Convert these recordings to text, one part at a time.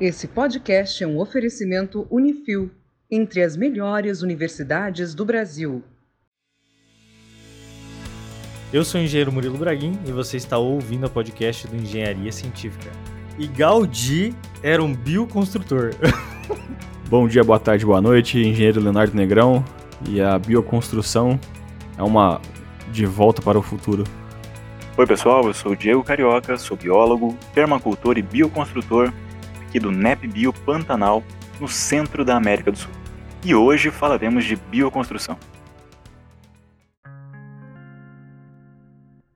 Esse podcast é um oferecimento Unifil, entre as melhores universidades do Brasil. Eu sou o engenheiro Murilo Braguin e você está ouvindo o podcast do Engenharia Científica. E Gaudí era um bioconstrutor. Bom dia, boa tarde, boa noite, engenheiro Leonardo Negrão. E a bioconstrução é uma de volta para o futuro. Oi, pessoal, eu sou o Diego Carioca, sou biólogo, permacultor e bioconstrutor aqui do NEPBio Pantanal, no centro da América do Sul. E hoje falaremos de bioconstrução.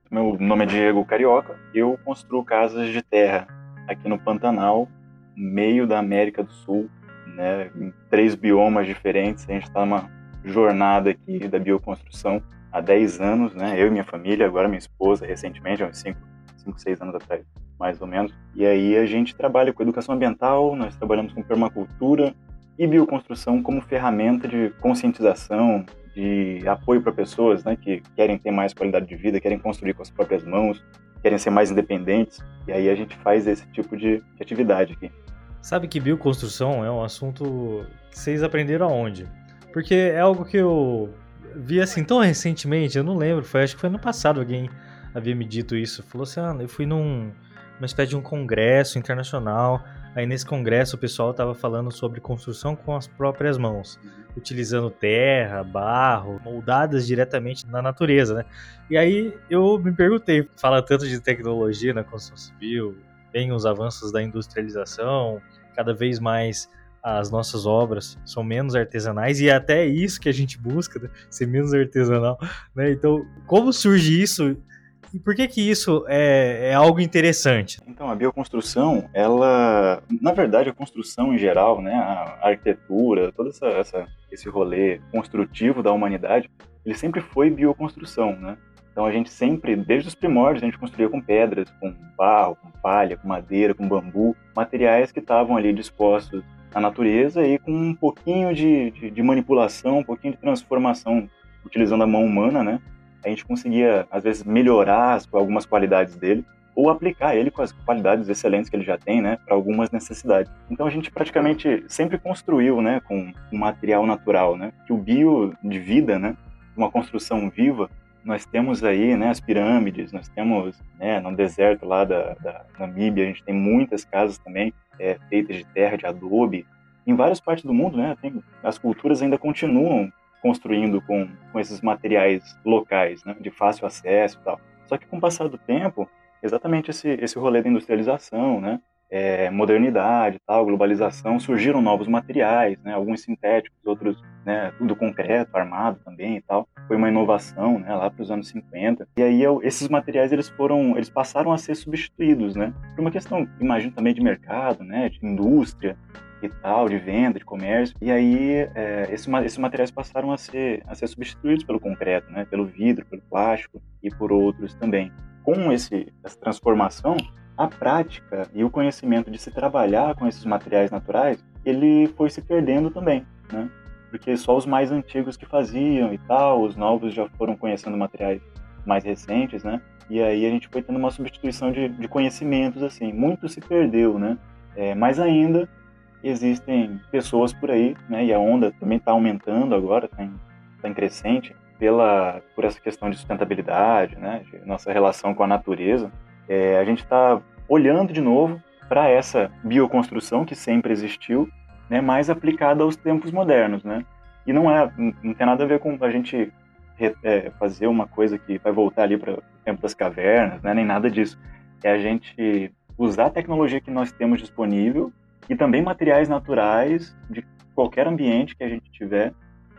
Meu nome é Diego Carioca, eu construo casas de terra aqui no Pantanal, meio da América do Sul, né, em três biomas diferentes. A gente está numa jornada aqui da bioconstrução há 10 anos, né, eu e minha família, agora minha esposa, recentemente, há uns 5, 5 6 anos atrás mais ou menos. E aí a gente trabalha com educação ambiental, nós trabalhamos com permacultura e bioconstrução como ferramenta de conscientização, de apoio para pessoas né, que querem ter mais qualidade de vida, querem construir com as próprias mãos, querem ser mais independentes. E aí a gente faz esse tipo de, de atividade aqui. Sabe que bioconstrução é um assunto que vocês aprenderam aonde? Porque é algo que eu vi assim tão recentemente, eu não lembro, foi acho que foi no passado alguém havia me dito isso. Falou assim: ah, eu fui num, uma espécie de um congresso internacional. Aí nesse congresso o pessoal estava falando sobre construção com as próprias mãos, utilizando terra, barro, moldadas diretamente na natureza, né? E aí eu me perguntei, fala tanto de tecnologia na construção civil, bem os avanços da industrialização, cada vez mais as nossas obras são menos artesanais e é até isso que a gente busca, né? ser menos artesanal, né? Então, como surge isso e por que que isso é, é, algo interessante? Então, a bioconstrução, ela, na verdade, a construção em geral, né, a arquitetura, todo essa, essa, esse rolê construtivo da humanidade, ele sempre foi bioconstrução, né? Então a gente sempre, desde os primórdios, a gente construía com pedras, com barro, com palha, com madeira, com bambu, materiais que estavam ali dispostos na natureza e com um pouquinho de, de, de manipulação, um pouquinho de transformação, utilizando a mão humana, né? A gente conseguia, às vezes, melhorar algumas qualidades dele ou aplicar ele com as qualidades excelentes que ele já tem, né, para algumas necessidades. Então a gente praticamente sempre construiu, né, com um material natural, né, que o bio de vida, né, uma construção viva, nós temos aí, né, as pirâmides, nós temos, né, no deserto lá da, da Namíbia, a gente tem muitas casas também é, feitas de terra, de adobe. Em várias partes do mundo, né, tem, as culturas ainda continuam construindo com, com esses materiais locais, né, de fácil acesso e tal. Só que com o passar do tempo, exatamente esse, esse rolê da industrialização, né, é, modernidade, tal, globalização, surgiram novos materiais, né, alguns sintéticos, outros, né, tudo concreto, armado também e tal. Foi uma inovação, né, lá para os anos 50. E aí esses materiais eles foram, eles passaram a ser substituídos, né, por uma questão, imagino também de mercado, né, de indústria, e tal, de venda, de comércio. E aí é, esses, esses materiais passaram a ser, a ser substituídos pelo concreto, né, pelo vidro, pelo plástico e por outros também. Com esse, essa transformação, a prática e o conhecimento de se trabalhar com esses materiais naturais, ele foi se perdendo também, né? Porque só os mais antigos que faziam e tal, os novos já foram conhecendo materiais mais recentes, né? E aí a gente foi tendo uma substituição de, de conhecimentos, assim. Muito se perdeu, né? É, mas ainda existem pessoas por aí, né, e a onda também está aumentando agora, está em, tá em crescente, pela, por essa questão de sustentabilidade, né, de nossa relação com a natureza, é, a gente está olhando de novo para essa bioconstrução que sempre existiu, né, mais aplicada aos tempos modernos, né? E não é, não tem nada a ver com a gente é, fazer uma coisa que vai voltar ali para o tempo das cavernas, né, nem nada disso. É a gente usar a tecnologia que nós temos disponível e também materiais naturais de qualquer ambiente que a gente tiver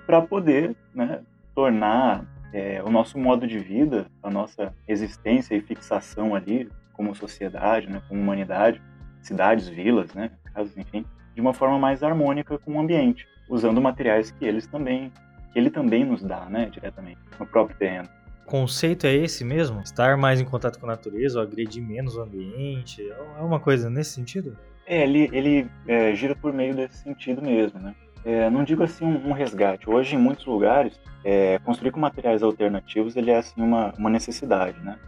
para poder né, tornar é, o nosso modo de vida, a nossa existência e fixação ali como sociedade, né, como humanidade, cidades, vilas, né, casas, enfim, de uma forma mais harmônica com o ambiente, usando materiais que eles também, que ele também nos dá, né, diretamente no próprio terreno. O conceito é esse mesmo? Estar mais em contato com a natureza, ou agredir menos o ambiente? É uma coisa nesse sentido? É, ele, ele é, gira por meio desse sentido mesmo, né? É, não digo assim um, um, resgate. Hoje, em muitos lugares, é, construir com materiais alternativos ele é assim uma, uma necessidade, né?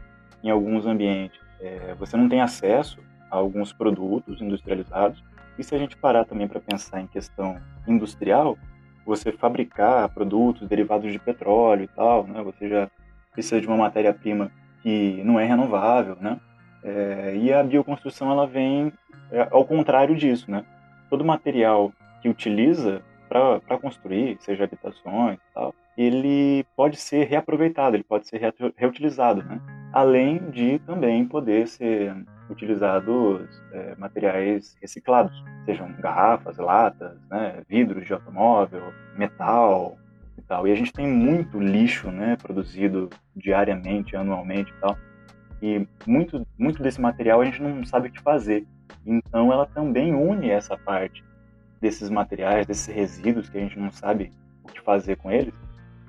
Em alguns ambientes, é, você não tem acesso a alguns produtos industrializados E se a gente parar também para pensar em questão industrial, você fabricar produtos derivados de petróleo e tal, né? Você já precisa de uma matéria-prima que não é renovável, né? É, e a bioconstrução ela vem é, ao contrário disso, né? Todo material que utiliza para construir, seja habitações e tal, ele pode ser reaproveitado, ele pode ser reutilizado, né? Além de também poder ser utilizados é, materiais reciclados, sejam garrafas, latas, né, vidros de automóvel, metal e tal. E a gente tem muito lixo, né, produzido diariamente, anualmente e tal. E muito, muito desse material a gente não sabe o que fazer. Então ela também une essa parte desses materiais, desses resíduos que a gente não sabe o que fazer com eles,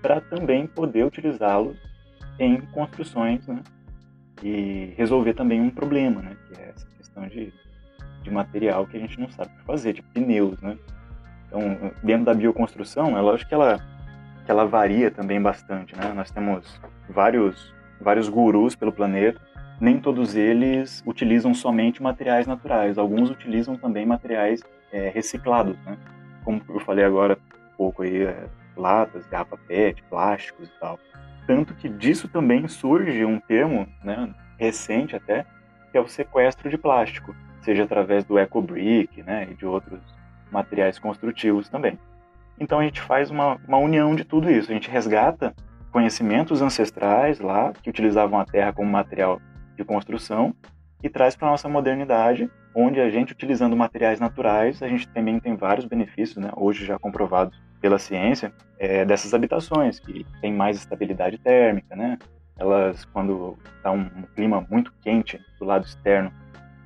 para também poder utilizá-los em construções, né? E resolver também um problema, né? Que é essa questão de, de material que a gente não sabe o que fazer, de pneus, né? Então, dentro da bioconstrução, é lógico que ela, que ela varia também bastante, né? Nós temos vários, vários gurus pelo planeta, nem todos eles utilizam somente materiais naturais, alguns utilizam também materiais é, reciclados, né? Como eu falei agora um pouco aí, é, latas, garrafa PET, plásticos e tal. Tanto que disso também surge um termo, né, recente até, que é o sequestro de plástico, seja através do EcoBrick, né, e de outros materiais construtivos também. Então a gente faz uma, uma união de tudo isso, a gente resgata conhecimentos ancestrais lá, que utilizavam a terra como material de construção, e traz para a nossa modernidade, onde a gente, utilizando materiais naturais, a gente também tem vários benefícios, né, hoje já comprovados pela ciência, é, dessas habitações, que tem mais estabilidade térmica, né? Elas, quando está um, clima muito quente do lado externo,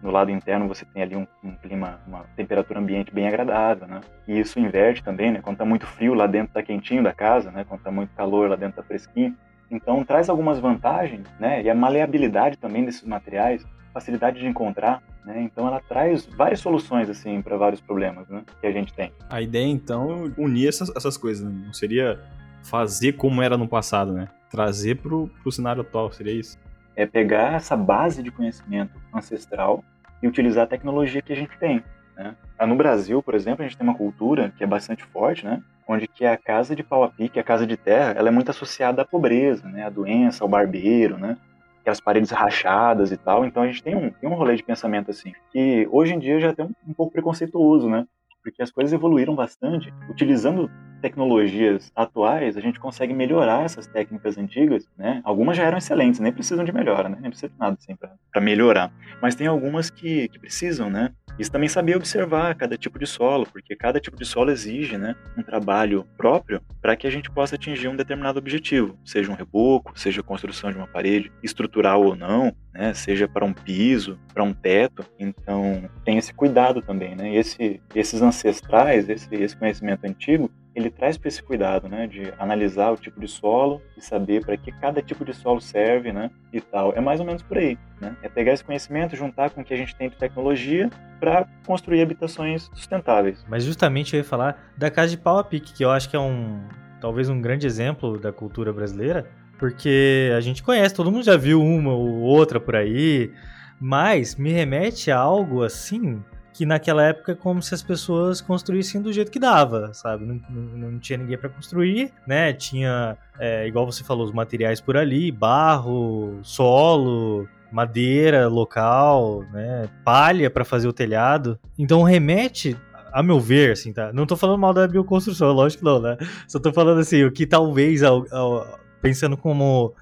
no lado interno você tem ali um, um, clima, uma temperatura ambiente bem agradável, né? E isso inverte também, né? Quando está muito frio lá dentro está quentinho da casa, né? Quando está muito calor lá dentro está fresquinho. Então traz algumas vantagens, né? E a maleabilidade também desses materiais facilidade de encontrar, né? Então ela traz várias soluções assim para vários problemas, né? Que a gente tem. A ideia então é unir essas, essas coisas, né? não seria fazer como era no passado, né? Trazer pro, pro cenário atual, seria isso? É pegar essa base de conhecimento ancestral e utilizar a tecnologia que a gente tem. Né? Ah, no Brasil, por exemplo, a gente tem uma cultura que é bastante forte, né? onde que a casa de pau a pique, a casa de terra, ela é muito associada à pobreza, né? à doença, ao barbeiro, né? aquelas paredes rachadas e tal. Então a gente tem um, tem um rolê de pensamento assim, que hoje em dia já tem um, um pouco preconceituoso, né? Porque as coisas evoluíram bastante. Utilizando tecnologias atuais, a gente consegue melhorar essas técnicas antigas, né? Algumas já eram excelentes, nem precisam de melhora, né? Nem precisa de nada assim para melhorar. Mas tem algumas que, que precisam, né? Isso também saber observar cada tipo de solo, porque cada tipo de solo exige, né, um trabalho próprio para que a gente possa atingir um determinado objetivo, seja um reboco, seja a construção de uma parede estrutural ou não, né, seja para um piso, para um teto. Então, tem esse cuidado também, né? Esse, esses ancestrais, esse, esse conhecimento antigo, ele traz para esse cuidado, né, de analisar o tipo de solo e saber para que cada tipo de solo serve, né, e tal. É mais ou menos por aí, né? É pegar esse conhecimento, juntar com o que a gente tem de tecnologia para construir habitações sustentáveis. Mas justamente eu ia falar da casa de pau a pique, que eu acho que é um talvez um grande exemplo da cultura brasileira, porque a gente conhece, todo mundo já viu uma ou outra por aí, mas me remete a algo assim que naquela época é como se as pessoas construíssem do jeito que dava, sabe? Não, não, não tinha ninguém para construir, né? Tinha, é, igual você falou, os materiais por ali, barro, solo, madeira local, né? Palha para fazer o telhado. Então remete a meu ver, assim, tá? Não tô falando mal da bioconstrução, lógico que não, né? Só tô falando assim, o que talvez, ao, ao, pensando como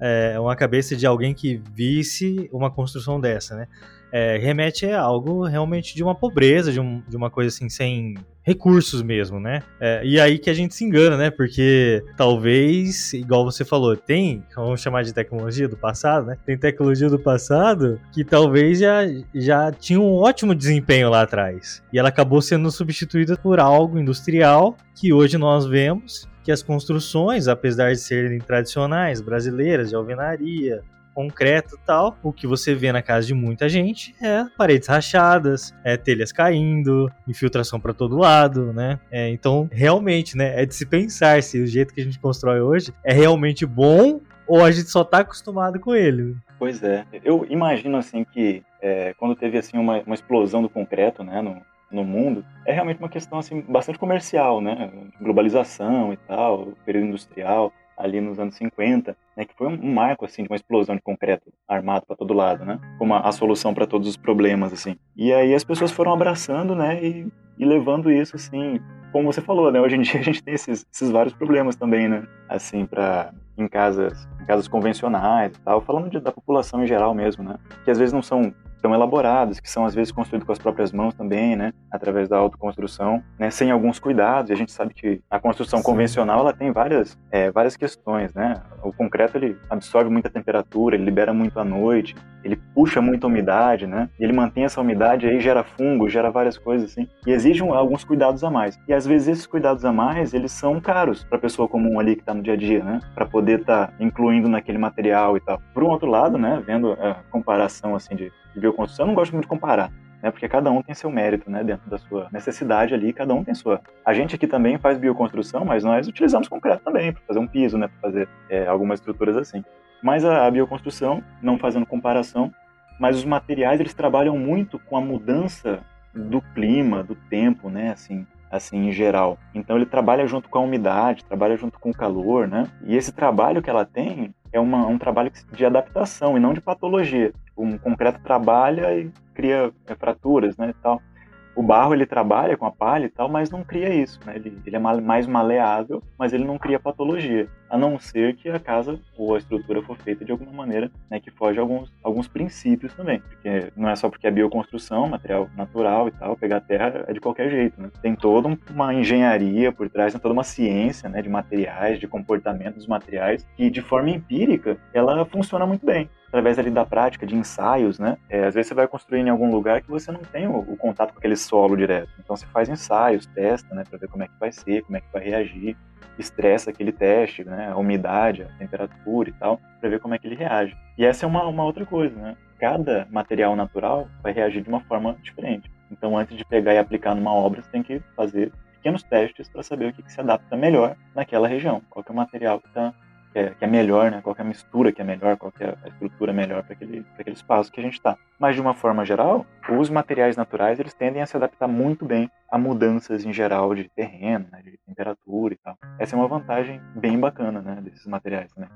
é, uma cabeça de alguém que visse uma construção dessa, né? É, remete a algo realmente de uma pobreza, de, um, de uma coisa assim, sem recursos mesmo, né? É, e aí que a gente se engana, né? Porque talvez, igual você falou, tem, vamos chamar de tecnologia do passado, né? Tem tecnologia do passado que talvez já, já tinha um ótimo desempenho lá atrás. E ela acabou sendo substituída por algo industrial que hoje nós vemos que as construções, apesar de serem tradicionais, brasileiras, de alvenaria, concreto tal, o que você vê na casa de muita gente é paredes rachadas, é telhas caindo, infiltração para todo lado, né? É, então, realmente, né, é de se pensar se o jeito que a gente constrói hoje é realmente bom ou a gente só tá acostumado com ele. Pois é. Eu imagino assim que é, quando teve assim uma, uma explosão do concreto, né, no, no mundo, é realmente uma questão assim bastante comercial, né? Globalização e tal, período industrial ali nos anos 50, né, que foi um marco assim de uma explosão de concreto armado para todo lado, né, como a, a solução para todos os problemas assim. E aí as pessoas foram abraçando, né, e, e, levando isso assim, como você falou, né, hoje em dia a gente tem esses, esses vários problemas também, né, assim para em casas, em casas convencionais e tal, falando de, da população em geral mesmo, né, que às vezes não são tão elaboradas, que são às vezes construídas com as próprias mãos também, né, através da autoconstrução, né, sem alguns cuidados. E a gente sabe que a construção Sim. convencional ela tem várias, é, várias questões, né. O concreto ele absorve muita temperatura, ele libera muito à noite, ele puxa muita umidade, né, e ele mantém essa umidade aí gera fungo, gera várias coisas assim, e exige um, alguns cuidados a mais. E às vezes esses cuidados a mais eles são caros para a pessoa comum ali que está no dia a dia, né, para poder estar tá incluindo naquele material e tal. Por um outro lado, né, vendo a comparação assim de de bioconstrução, eu não gosto muito de comparar, né? Porque cada um tem seu mérito, né? Dentro da sua necessidade ali, cada um tem sua. A gente aqui também faz bioconstrução, mas nós utilizamos concreto também para fazer um piso, né? Para fazer é, algumas estruturas assim. Mas a, a bioconstrução, não fazendo comparação, mas os materiais eles trabalham muito com a mudança do clima, do tempo, né? Assim, assim em geral. Então ele trabalha junto com a umidade, trabalha junto com o calor, né? E esse trabalho que ela tem é uma, um trabalho de adaptação e não de patologia. Um concreto trabalha e cria é, fraturas, né, e tal. O barro ele trabalha com a palha e tal, mas não cria isso, né? Ele, ele é mais maleável, mas ele não cria patologia, a não ser que a casa ou a estrutura for feita de alguma maneira né, que foge a alguns, alguns princípios também. Porque não é só porque é bioconstrução, material natural e tal, pegar terra é de qualquer jeito, né? Tem toda uma engenharia por trás, tem toda uma ciência né, de materiais, de comportamento dos materiais, que de forma empírica ela funciona muito bem através ali da prática, de ensaios, né? É, às vezes você vai construir em algum lugar que você não tem o, o contato com aquele solo direto. Então você faz ensaios, testa, né, para ver como é que vai ser, como é que vai reagir, estressa aquele teste, né, a umidade, a temperatura e tal, para ver como é que ele reage. E essa é uma, uma outra coisa, né? Cada material natural vai reagir de uma forma diferente. Então, antes de pegar e aplicar numa obra, você tem que fazer pequenos testes para saber o que, que, se adapta melhor naquela região, qual é o material que está que é, que é melhor, né? Qual é a mistura que é melhor, qual é a estrutura melhor para aquele, aquele espaço que a gente está. Mas de uma forma geral, os materiais naturais eles tendem a se adaptar muito bem a mudanças em geral de terreno, né? de temperatura e tal. Essa é uma vantagem bem bacana, né? Desses materiais também.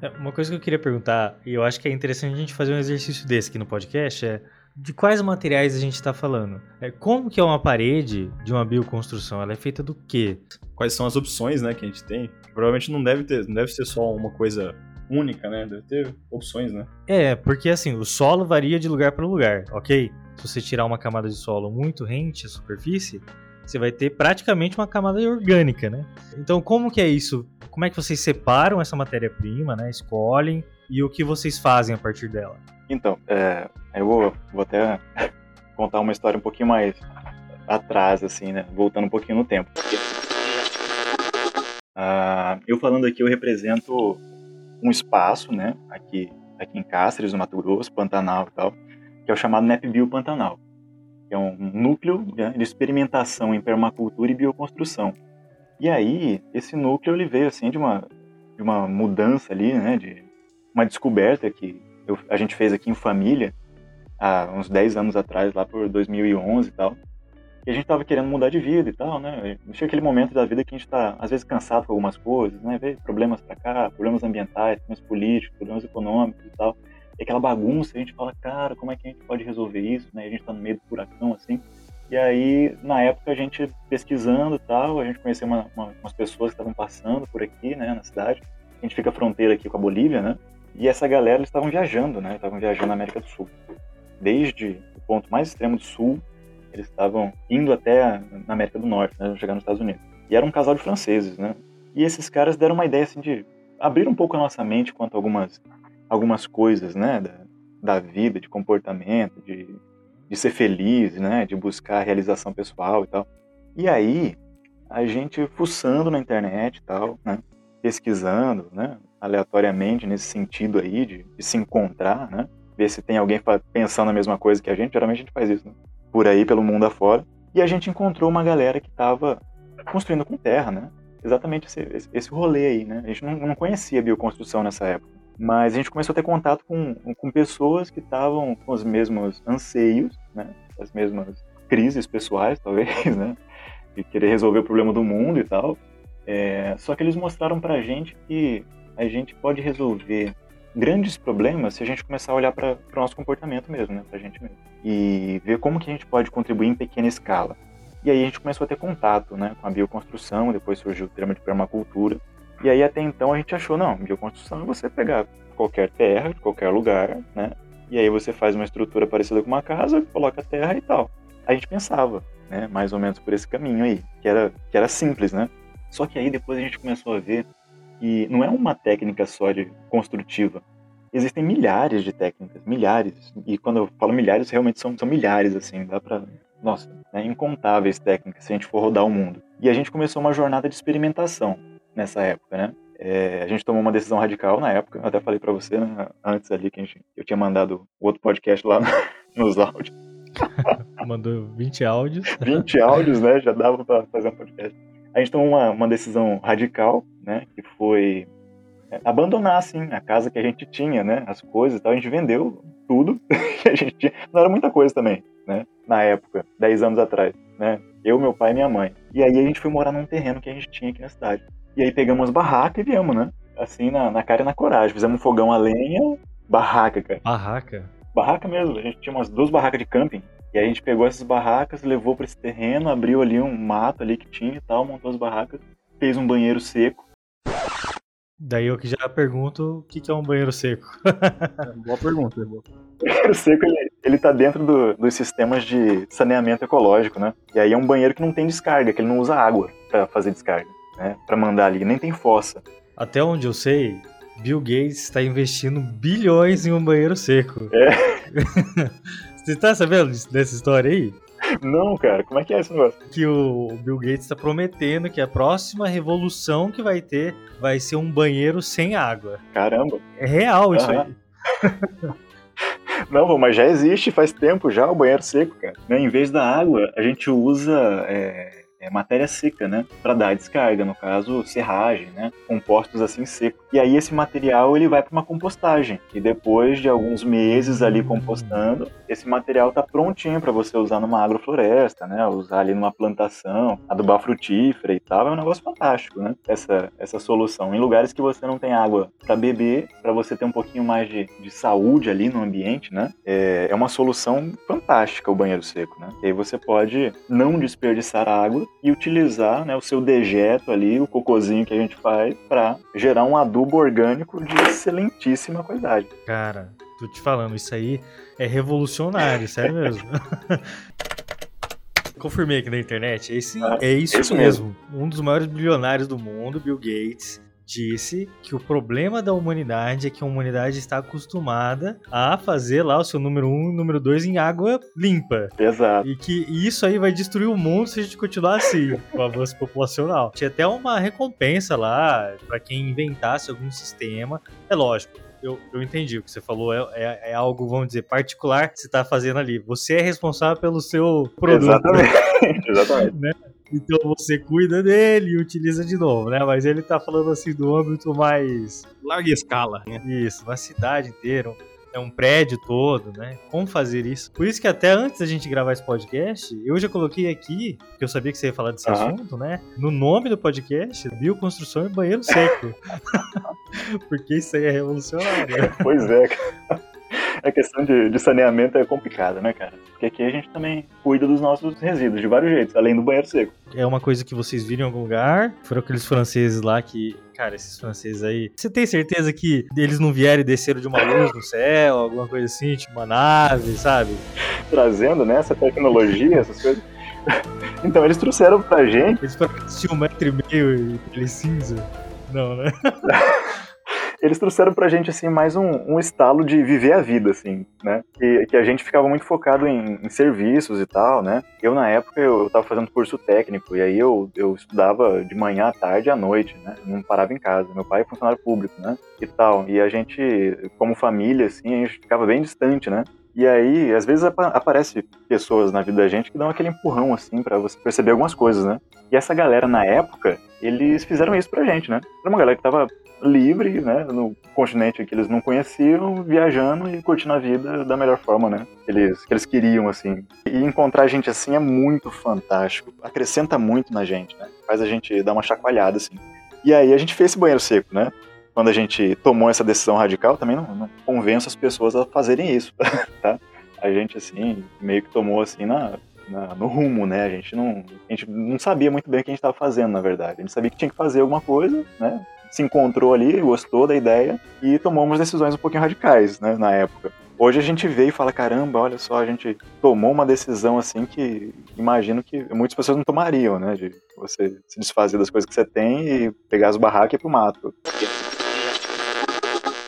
É, uma coisa que eu queria perguntar, e eu acho que é interessante a gente fazer um exercício desse aqui no podcast, é de quais materiais a gente está falando? É, como que é uma parede de uma bioconstrução? Ela é feita do quê? Quais são as opções, né, que a gente tem? Provavelmente não deve ter, não deve ser só uma coisa única, né? Deve ter opções, né? É, porque assim, o solo varia de lugar para lugar, ok? Se você tirar uma camada de solo muito rente à superfície, você vai ter praticamente uma camada orgânica, né? Então, como que é isso? Como é que vocês separam essa matéria-prima, né? Escolhem e o que vocês fazem a partir dela? Então, é, eu vou, vou até contar uma história um pouquinho mais atrás, assim, né? Voltando um pouquinho no tempo. Uh, eu falando aqui, eu represento um espaço, né? Aqui, aqui em Cáceres, no Mato Grosso, Pantanal e tal, que é o chamado NEPBio Pantanal. Que é um núcleo né, de experimentação em permacultura e bioconstrução. E aí, esse núcleo ele veio assim de uma, de uma mudança ali, né? De uma descoberta que eu, a gente fez aqui em família há uns 10 anos atrás, lá por 2011 e tal. E a gente tava querendo mudar de vida e tal, né? Chega aquele momento da vida que a gente tá, às vezes, cansado com algumas coisas, né? Vê problemas pra cá, problemas ambientais, problemas políticos, problemas econômicos e tal. E aquela bagunça, a gente fala, cara, como é que a gente pode resolver isso, né? A gente tá no meio do furacão, assim. E aí, na época, a gente pesquisando e tal, a gente conheceu uma, uma, umas pessoas que estavam passando por aqui, né, na cidade. A gente fica fronteira aqui com a Bolívia, né? E essa galera, eles estavam viajando, né? Estavam viajando na América do Sul. Desde o ponto mais extremo do Sul, eles estavam indo até na América do Norte, né? Chegar nos Estados Unidos. E era um casal de franceses, né? E esses caras deram uma ideia, assim, de abrir um pouco a nossa mente quanto a algumas, algumas coisas, né? Da, da vida, de comportamento, de, de ser feliz, né? De buscar realização pessoal e tal. E aí, a gente fuçando na internet e tal, né? Pesquisando, né? Aleatoriamente nesse sentido aí de, de, se encontrar, né? Ver se tem alguém pensando a mesma coisa que a gente. Geralmente a gente faz isso, né? Por aí, pelo mundo afora. E a gente encontrou uma galera que estava construindo com terra, né? Exatamente esse, esse rolê aí, né? A gente não, não conhecia bioconstrução nessa época. Mas a gente começou a ter contato com, com pessoas que estavam com os mesmos anseios, né? As mesmas crises pessoais, talvez, né? E querer resolver o problema do mundo e tal. É, só que eles mostraram pra gente que a gente pode resolver grandes problemas se a gente começar a olhar para o nosso comportamento mesmo, né, pra gente mesmo. E ver como que a gente pode contribuir em pequena escala. E aí a gente começou a ter contato, né, com a bioconstrução, depois surgiu o termo de permacultura. E aí até então a gente achou, não, bioconstrução é você pegar qualquer terra, de qualquer lugar, né, e aí você faz uma estrutura parecida com uma casa, coloca terra e tal. A gente pensava, né, mais ou menos por esse caminho aí, que era, que era simples, né. Só que aí depois a gente começou a ver que não é uma técnica só de construtiva. Existem milhares de técnicas, milhares. E quando eu falo milhares, realmente são, são milhares, assim, dá pra. Nossa, né, incontáveis técnicas se a gente for rodar o mundo. E a gente começou uma jornada de experimentação nessa época, né? É, a gente tomou uma decisão radical na época, eu até falei para você né, antes ali que gente, eu tinha mandado outro podcast lá nos áudios. Mandou 20 áudios. 20 áudios, né? Já dava para fazer um podcast a gente tomou uma, uma decisão radical, né, que foi é, abandonar, assim, a casa que a gente tinha, né, as coisas e tal, a gente vendeu tudo que a gente tinha, não era muita coisa também, né, na época, 10 anos atrás, né, eu, meu pai e minha mãe. E aí a gente foi morar num terreno que a gente tinha aqui na cidade. E aí pegamos barraca e viemos, né, assim, na, na cara e na coragem, fizemos um fogão a lenha, barraca, cara. Barraca? Barraca mesmo, a gente tinha umas duas barracas de camping, e a gente pegou essas barracas, levou para esse terreno, abriu ali um mato ali que tinha e tal, montou as barracas, fez um banheiro seco. Daí eu que já pergunto o que, que é um banheiro seco. boa pergunta. O banheiro seco, ele, ele tá dentro do, dos sistemas de saneamento ecológico, né? E aí é um banheiro que não tem descarga, que ele não usa água para fazer descarga, né? Para mandar ali, nem tem fossa. Até onde eu sei, Bill Gates está investindo bilhões em um banheiro seco. É. Você tá sabendo dessa história aí? Não, cara, como é que é esse negócio? Que o Bill Gates está prometendo que a próxima revolução que vai ter vai ser um banheiro sem água. Caramba. É real isso uhum. aí. Não, mas já existe faz tempo já o banheiro seco, cara. Né, em vez da água, a gente usa é, é, matéria seca, né? Para dar descarga, no caso, serragem, né? Compostos assim secos. E aí esse material ele vai para uma compostagem. E depois de alguns meses ali compostando, esse material tá prontinho para você usar numa agrofloresta, né? Usar ali numa plantação, adubar frutífera e tal. É um negócio fantástico, né? Essa, essa solução. Em lugares que você não tem água para beber, para você ter um pouquinho mais de, de saúde ali no ambiente, né? É, é uma solução fantástica o banheiro seco, né? E aí você pode não desperdiçar água e utilizar né, o seu dejeto ali, o cocôzinho que a gente faz, para gerar um adubo orgânico de excelentíssima qualidade. Cara, tô te falando, isso aí é revolucionário, sério mesmo. Confirmei aqui na internet, esse, ah, é isso mesmo. mesmo. Um dos maiores bilionários do mundo, Bill Gates, disse que o problema da humanidade é que a humanidade está acostumada a fazer lá o seu número 1 um, e número 2 em água limpa. Exato. E que isso aí vai destruir o mundo se a gente continuar assim, com o avanço populacional. Tinha até uma recompensa lá para quem inventasse algum sistema. É lógico, eu, eu, entendi o que você falou. É, é, é, algo, vamos dizer, particular que você está fazendo ali. Você é responsável pelo seu produto. Exatamente. Exatamente. né? Então você cuida dele e utiliza de novo, né? Mas ele tá falando assim do âmbito mais. Larga escala, né? Isso, uma cidade inteira, é um prédio todo, né? Como fazer isso? Por isso que até antes da gente gravar esse podcast, eu já coloquei aqui, porque eu sabia que você ia falar desse uhum. assunto, né? No nome do podcast, bioconstrução e banheiro seco. porque isso aí é revolucionário. Pois é, cara a questão de, de, saneamento é complicada, né, cara? Porque aqui a gente também cuida dos nossos resíduos de vários jeitos, além do banheiro seco. É uma coisa que vocês viram em algum lugar? Foram aqueles franceses lá que. Cara, esses franceses aí. Você tem certeza que eles não vieram e desceram de uma luz no céu, alguma coisa assim, tipo uma nave, sabe? Trazendo, né, essa tecnologia, essas coisas. Então, eles trouxeram pra gente. Eles tinham um metro e meio e pele cinza. Não, né? eles trouxeram pra gente, assim, mais um, um estalo de viver a vida, assim, né? Que, que a gente ficava muito focado em, em serviços e tal, né? Eu, na época, eu, eu tava fazendo curso técnico, e aí eu, eu estudava de manhã à tarde à noite, né? Não parava em casa. Meu pai é funcionário público, né? E tal. E a gente, como família, assim, a gente ficava bem distante, né? E aí, às vezes apa aparece pessoas na vida da gente que dão aquele empurrão assim para você perceber algumas coisas, né? E essa galera na época, eles fizeram isso pra gente, né? Era uma galera que tava livre, né, no continente que eles não conheciam, viajando e curtindo a vida da melhor forma, né? Eles, que eles queriam, assim. E encontrar gente assim é muito fantástico. Acrescenta muito na gente, né? Faz a gente dar uma chacoalhada, assim. E aí a gente fez esse banheiro seco, né? quando a gente tomou essa decisão radical, também não, não convenço as pessoas a fazerem isso, tá? A gente, assim, meio que tomou, assim, na, na, no rumo, né? A gente, não, a gente não sabia muito bem o que a gente estava fazendo, na verdade. A gente sabia que tinha que fazer alguma coisa, né? Se encontrou ali, gostou da ideia e tomamos decisões um pouquinho radicais, né? Na época. Hoje a gente vê e fala, caramba, olha só, a gente tomou uma decisão assim que imagino que muitas pessoas não tomariam, né? De você se desfazer das coisas que você tem e pegar as barracas e ir pro mato.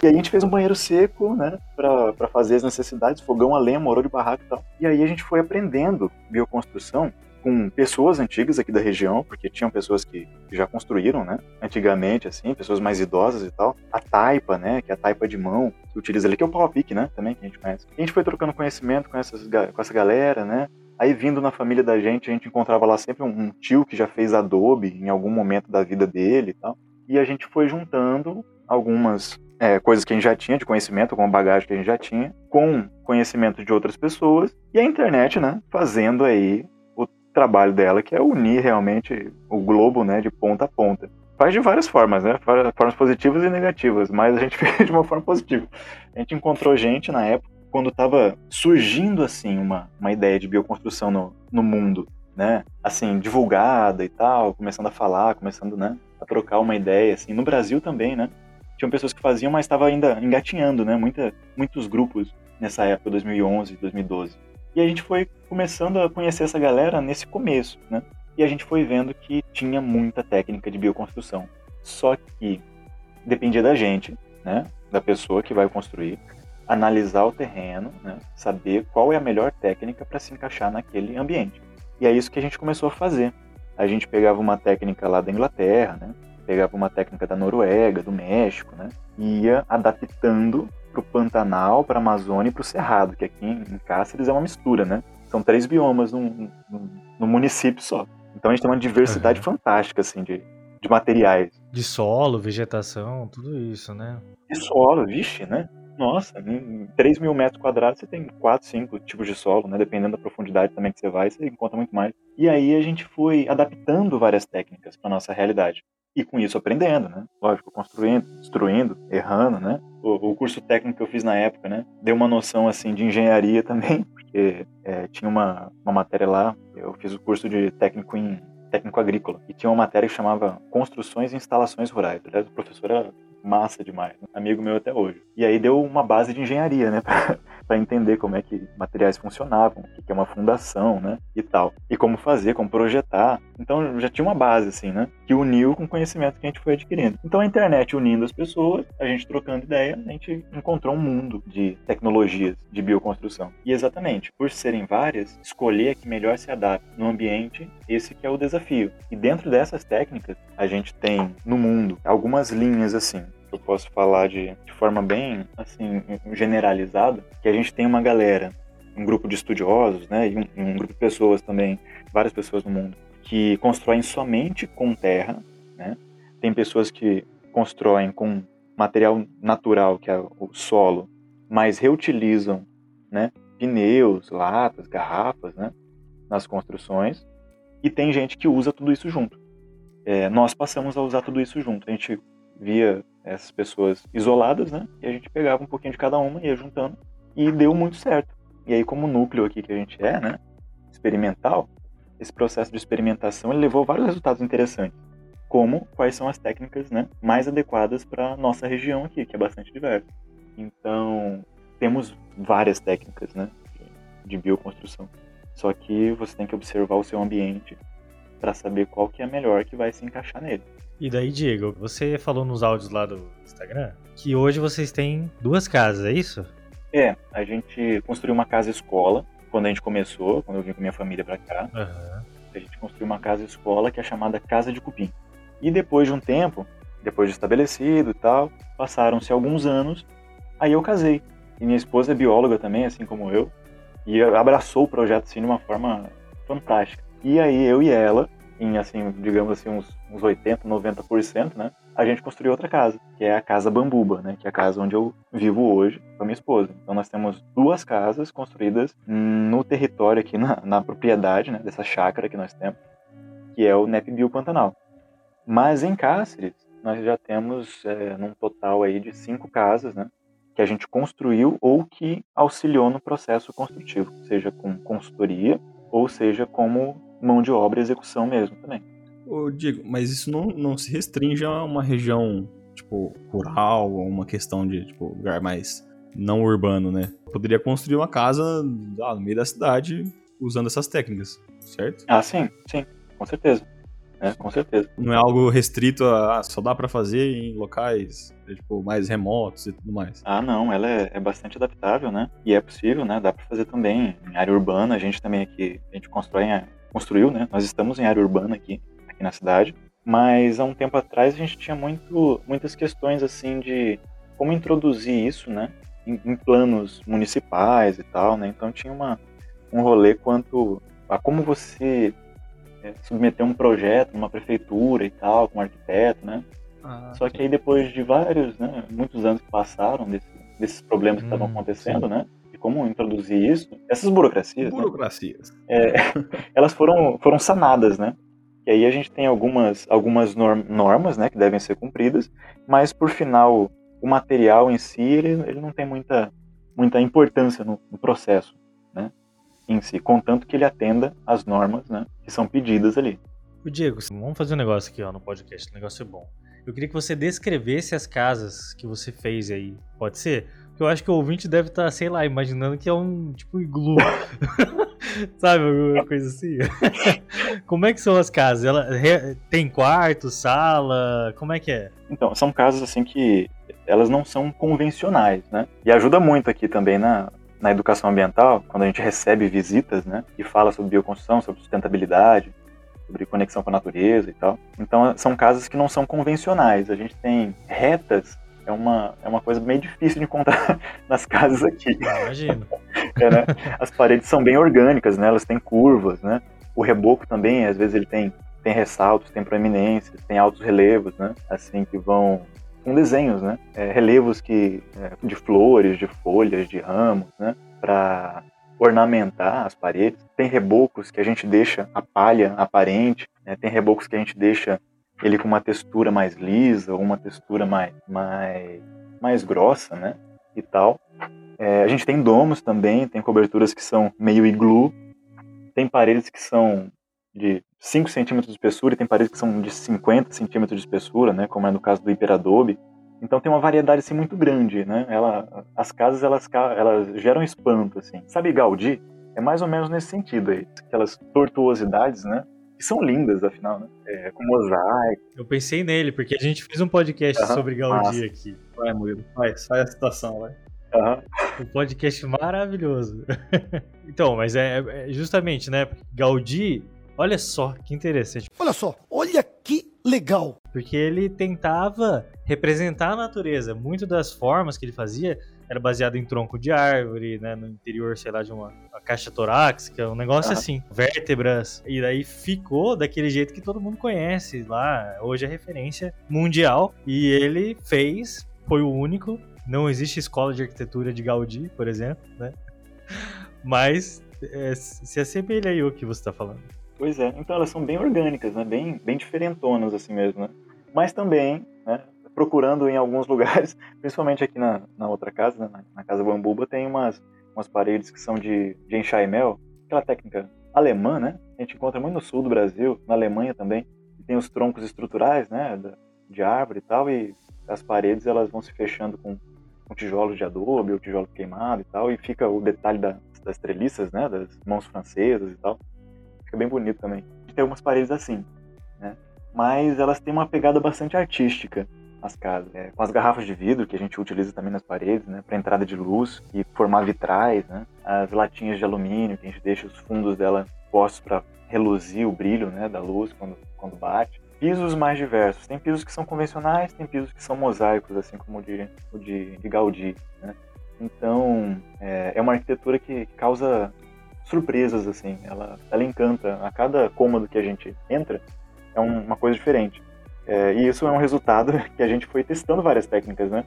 E aí a gente fez um banheiro seco, né, para fazer as necessidades, fogão a lenha, morou de barraco e tal. E aí a gente foi aprendendo bioconstrução com pessoas antigas aqui da região, porque tinham pessoas que já construíram, né, antigamente, assim, pessoas mais idosas e tal. A taipa, né, que é a taipa de mão, que utiliza ali, que é o pau pique, né, também, que a gente conhece. A gente foi trocando conhecimento com, essas, com essa galera, né, Aí vindo na família da gente, a gente encontrava lá sempre um, tio que já fez adobe em algum momento da vida dele e tal. E a gente foi juntando algumas é, coisas que a gente já tinha de conhecimento, alguma bagagem que a gente já tinha, com conhecimento de outras pessoas, e a internet, né, fazendo aí trabalho dela, que é unir realmente o globo, né, de ponta a ponta. Faz de várias formas, né, formas positivas e negativas, mas a gente fez de uma forma positiva. A gente encontrou gente na época, quando estava surgindo, assim, uma, uma ideia de bioconstrução no, no mundo, né, assim, divulgada e tal, começando a falar, começando, né, a trocar uma ideia, assim, no Brasil também, né, tinham pessoas que faziam, mas estava ainda engatinhando, né? Muita, muitos grupos nessa época, 2011, 2012. E a gente foi começando a conhecer essa galera nesse começo, né? E a gente foi vendo que tinha muita técnica de bioconstrução. Só que dependia da gente, né? Da pessoa que vai construir, analisar o terreno, né? Saber qual é a melhor técnica para se encaixar naquele ambiente. E é isso que a gente começou a fazer. A gente pegava uma técnica lá da Inglaterra, né? pegava uma técnica da Noruega, do México, né? E ia adaptando para o Pantanal, para a Amazônia e para o Cerrado, que aqui em Cáceres é uma mistura, né? São três biomas num, num, num município só. Então a gente tem uma diversidade uhum. fantástica, assim, de, de materiais. De solo, vegetação, tudo isso, né? De solo, vixe, né? Nossa, em 3 mil metros quadrados você tem 4, 5 tipos de solo, né? Dependendo da profundidade também que você vai, você encontra muito mais. E aí a gente foi adaptando várias técnicas para nossa realidade e com isso aprendendo, né? Lógico, construindo, destruindo, errando, né? O, o, curso técnico que eu fiz na época, né? Deu uma noção, assim, de engenharia também, porque é, tinha uma, uma matéria lá, eu fiz o curso de técnico em técnico agrícola, e tinha uma matéria que chamava Construções e Instalações Rurais. Aliás, o professor era massa demais, né? amigo meu até hoje. E aí deu uma base de engenharia, né, para entender como é que materiais funcionavam, o que é uma fundação, né, e tal, e como fazer, como projetar. Então já tinha uma base assim, né, que uniu com o conhecimento que a gente foi adquirindo. Então a internet unindo as pessoas, a gente trocando ideia, a gente encontrou um mundo de tecnologias de bioconstrução. E exatamente, por serem várias, escolher a que melhor se adapta no ambiente, esse que é o desafio. E dentro dessas técnicas, a gente tem no mundo algumas linhas assim eu posso falar de, de forma bem assim generalizada, que a gente tem uma galera, um grupo de estudiosos, né, e um, um grupo de pessoas também, várias pessoas no mundo, que constroem somente com terra, né? Tem pessoas que constroem com material natural, que é o solo, mas reutilizam, né, pneus, latas, garrafas, né, nas construções. E tem gente que usa tudo isso junto. É, nós passamos a usar tudo isso junto. A gente via essas pessoas isoladas, né? E a gente pegava um pouquinho de cada uma, ia juntando e deu muito certo. E aí, como núcleo aqui que a gente é, né? Experimental, esse processo de experimentação levou vários resultados interessantes. Como quais são as técnicas né, mais adequadas para nossa região aqui, que é bastante diversa. Então, temos várias técnicas né, de bioconstrução. Só que você tem que observar o seu ambiente para saber qual que é a melhor que vai se encaixar nele. E daí, Diego, você falou nos áudios lá do Instagram que hoje vocês têm duas casas, é isso? É, a gente construiu uma casa escola quando a gente começou, quando eu vim com minha família para cá. Uhum. A gente construiu uma casa escola que é chamada Casa de Cupim. E depois de um tempo, depois de estabelecido e tal, passaram-se alguns anos, aí eu casei. E minha esposa é bióloga também, assim como eu, e abraçou o projeto assim de uma forma fantástica. E aí eu e ela, em assim, digamos assim, uns, uns 80, 90%, né? A gente construiu outra casa, que é a casa Bambuba, né? Que é a casa onde eu vivo hoje com a minha esposa. Então nós temos duas casas construídas no território aqui, na, na propriedade, né? Dessa chácara que nós temos, que é o Nepbio Pantanal. Mas em Cáceres, nós já temos é, num total aí de cinco casas, né? Que a gente construiu ou que auxiliou no processo construtivo, seja com consultoria ou seja como mão de obra e execução mesmo também. Ô, Diego, mas isso não, não se restringe a uma região, tipo, rural, ou uma questão de, tipo, lugar mais não urbano, né? Poderia construir uma casa ah, no meio da cidade usando essas técnicas, certo? Ah, sim, sim, com certeza. É, com certeza. Não é algo restrito a ah, só dá para fazer em locais tipo, mais remotos e tudo mais. Ah, não, ela é, é bastante adaptável, né? E é possível, né? Dá para fazer também em área urbana. A gente também aqui, a gente constrói, construiu, né? Nós estamos em área urbana aqui, aqui na cidade. Mas há um tempo atrás a gente tinha muito, muitas questões assim de como introduzir isso, né? Em, em planos municipais e tal, né? Então tinha uma, um rolê quanto a como você é, submeter um projeto numa prefeitura e tal, com um arquiteto, né? Ah, Só que aí depois de vários, né, muitos anos que passaram desse, desses problemas que estavam hum, acontecendo, sim. né? De como introduzir isso, essas burocracias, né, burocracias, né, é, elas foram foram sanadas, né? E aí a gente tem algumas algumas normas, né, que devem ser cumpridas, mas por final o material em si ele, ele não tem muita muita importância no, no processo, né? Em si, contanto que ele atenda às normas, né, que são pedidas ali. O Diego, vamos fazer um negócio aqui ó, no podcast, o negócio é bom. Eu queria que você descrevesse as casas que você fez aí. Pode ser? Porque eu acho que o ouvinte deve estar, tá, sei lá, imaginando que é um tipo iglu. Sabe, alguma coisa assim? como é que são as casas? Ela tem quarto, sala? Como é que é? Então, são casas assim que elas não são convencionais, né? E ajuda muito aqui também na, na educação ambiental, quando a gente recebe visitas, né? E fala sobre bioconstrução, sobre sustentabilidade, sobre conexão com a natureza e tal. Então são casas que não são convencionais. A gente tem retas, é uma, é uma coisa meio difícil de encontrar nas casas aqui. Imagina. é, né? As paredes são bem orgânicas, né? Elas têm curvas, né? O reboco também, às vezes ele tem, tem ressaltos, tem proeminências, tem altos relevos, né? Assim que vão com desenhos, né? É, relevos que é, de flores, de folhas, de ramos, né? Para ornamentar as paredes. Tem rebocos que a gente deixa a palha aparente, né? tem rebocos que a gente deixa ele com uma textura mais lisa uma textura mais, mais, mais grossa, né? E tal. É, a gente tem domos também, tem coberturas que são meio iglu, tem paredes que são de 5 centímetros de espessura e tem paredes que são de 50 centímetros de espessura, né? Como é no caso do hiperadobe. Então tem uma variedade assim muito grande, né? Ela, as casas elas, elas geram espanto assim. Sabe Gaudí? É mais ou menos nesse sentido aí, aquelas tortuosidades, né? Que são lindas, afinal, né? É, com mosaico. Eu pensei nele, porque a gente fez um podcast uhum, sobre Gaudí massa. aqui. Vai, Murilo, vai, sai a citação, vai. Uhum. Um podcast maravilhoso. então, mas é, é, justamente, né? Gaudí, olha só que interessante. Olha só, olha que legal. Porque ele tentava representar a natureza. Muito das formas que ele fazia era baseado em tronco de árvore, né, no interior, sei lá, de uma, uma caixa torácica, um negócio assim, vértebras. E daí ficou daquele jeito que todo mundo conhece lá. Hoje é referência mundial. E ele fez, foi o único. Não existe escola de arquitetura de Gaudí, por exemplo, né? Mas é, se assemelha aí o que você está falando. Pois é, então elas são bem orgânicas, né? Bem, bem diferentonas assim mesmo, né? Mas também, né? Procurando em alguns lugares, principalmente aqui na, na outra casa, né? na, na casa Bambuba, tem umas, umas paredes que são de, de enxaimel, aquela técnica alemã, né? A gente encontra muito no sul do Brasil, na Alemanha também. Tem os troncos estruturais, né? De árvore e tal, e as paredes elas vão se fechando com, com tijolos de adobe ou tijolo queimado e tal, e fica o detalhe da, das treliças, né? Das mãos francesas e tal. Fica bem bonito também. Tem algumas paredes assim, né? Mas elas têm uma pegada bastante artística, as casas. É, com as garrafas de vidro que a gente utiliza também nas paredes, né? Para entrada de luz e formar vitrais, né? As latinhas de alumínio que a gente deixa os fundos dela postos para reluzir o brilho, né? Da luz quando, quando bate pisos mais diversos. Tem pisos que são convencionais, tem pisos que são mosaicos, assim como o de, o de, de Gaudí. Né? Então, é, é uma arquitetura que causa surpresas, assim. Ela, ela encanta. A cada cômodo que a gente entra, é um, uma coisa diferente. É, e isso é um resultado que a gente foi testando várias técnicas, né?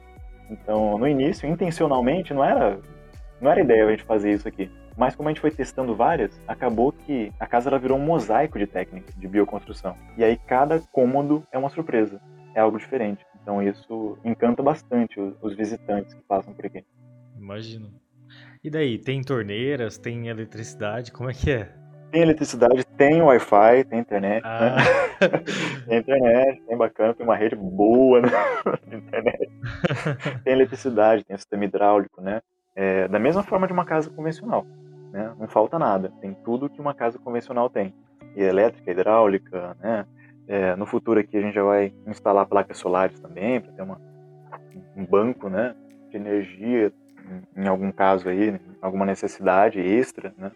Então, no início, intencionalmente, não era, não era ideia a gente fazer isso aqui. Mas como a gente foi testando várias, acabou que a casa ela virou um mosaico de técnicas de bioconstrução. E aí cada cômodo é uma surpresa, é algo diferente. Então isso encanta bastante os, visitantes que passam por aqui. Imagino. E daí, tem torneiras, tem eletricidade, como é que é? Tem eletricidade, tem Wi-Fi, tem internet. Ah. Né? tem internet, tem bacana, tem uma rede boa né? internet. Tem eletricidade, tem sistema hidráulico, né? É, da mesma forma de uma casa convencional. Né? Não falta nada, tem tudo que uma casa convencional tem. E elétrica, hidráulica, né? É, no futuro aqui a gente já vai instalar placas solares também, para ter uma, um banco né, de energia, em, em algum caso aí, alguma necessidade extra, né?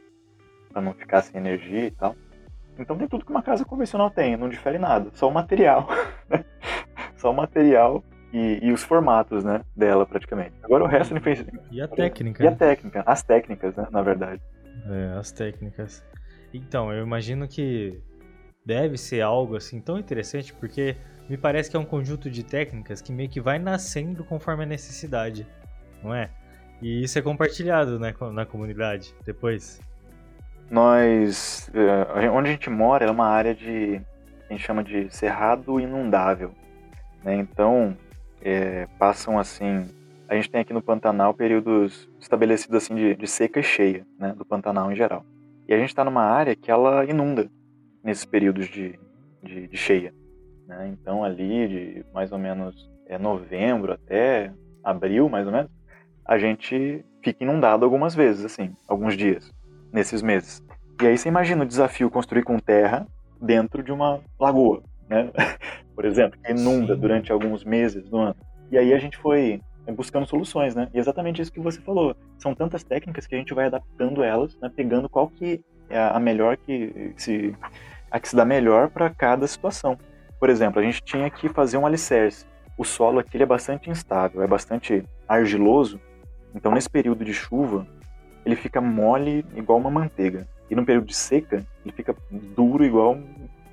Para não ficar sem energia e tal. Então tem tudo que uma casa convencional tem, não difere nada, só o material. só o material e, e, os formatos, né, dela praticamente. Agora o resto E a técnica. E a técnica, as técnicas, né, na verdade. É, as técnicas. Então, eu imagino que deve ser algo assim tão interessante porque me parece que é um conjunto de técnicas que meio que vai nascendo conforme a necessidade, não é? E isso é compartilhado né, na comunidade depois. Nós, é, onde a gente mora é uma área de, a gente chama de cerrado inundável, né? Então é, passam assim, a gente tem aqui no Pantanal períodos estabelecidos assim de, de seca e cheia, né? Do Pantanal em geral. E a gente está numa área que ela inunda nesses períodos de, de, de cheia. Né? Então, ali de mais ou menos é, novembro até abril, mais ou menos, a gente fica inundado algumas vezes, assim, alguns dias, nesses meses. E aí você imagina o desafio construir com terra dentro de uma lagoa, né? Por exemplo, que inunda Sim. durante alguns meses do ano. E aí a gente foi buscando soluções, né? E exatamente isso que você falou. São tantas técnicas que a gente vai adaptando elas, né? pegando qual que é a melhor que se a que se dá melhor para cada situação. Por exemplo, a gente tinha que fazer um alicerce. O solo aqui é bastante instável, é bastante argiloso, então nesse período de chuva ele fica mole igual uma manteiga. E no período de seca ele fica duro igual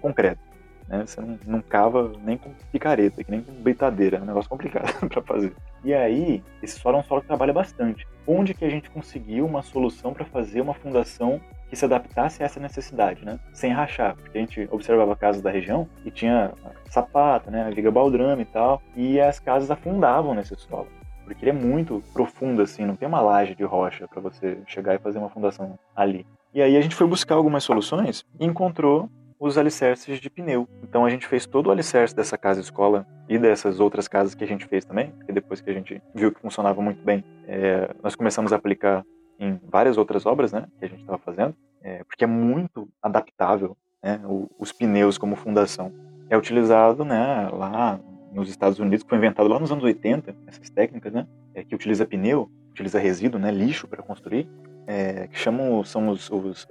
concreto. Né? Você não, não, cava nem com picareta, que nem com britadeira, é um negócio complicado para fazer. E aí, esse solo é um solo que trabalha bastante. Onde que a gente conseguiu uma solução para fazer uma fundação que se adaptasse a essa necessidade, né? Sem rachar, porque a gente observava casas da região e tinha sapata, né, viga baldrame e tal, e as casas afundavam nesse solo, porque ele é muito profundo assim, não tem uma laje de rocha para você chegar e fazer uma fundação ali. E aí a gente foi buscar algumas soluções e encontrou os alicerces de pneu. Então a gente fez todo o alicerce dessa casa escola e dessas outras casas que a gente fez também, porque depois que a gente viu que funcionava muito bem, é, nós começamos a aplicar em várias outras obras, né, que a gente estava fazendo, é, porque é muito adaptável, né, os pneus como fundação. É utilizado, né, lá nos Estados Unidos, que foi inventado lá nos anos 80, essas técnicas, né, é, que utiliza pneu, utiliza resíduo, né, lixo para construir, é, que chamam são os, os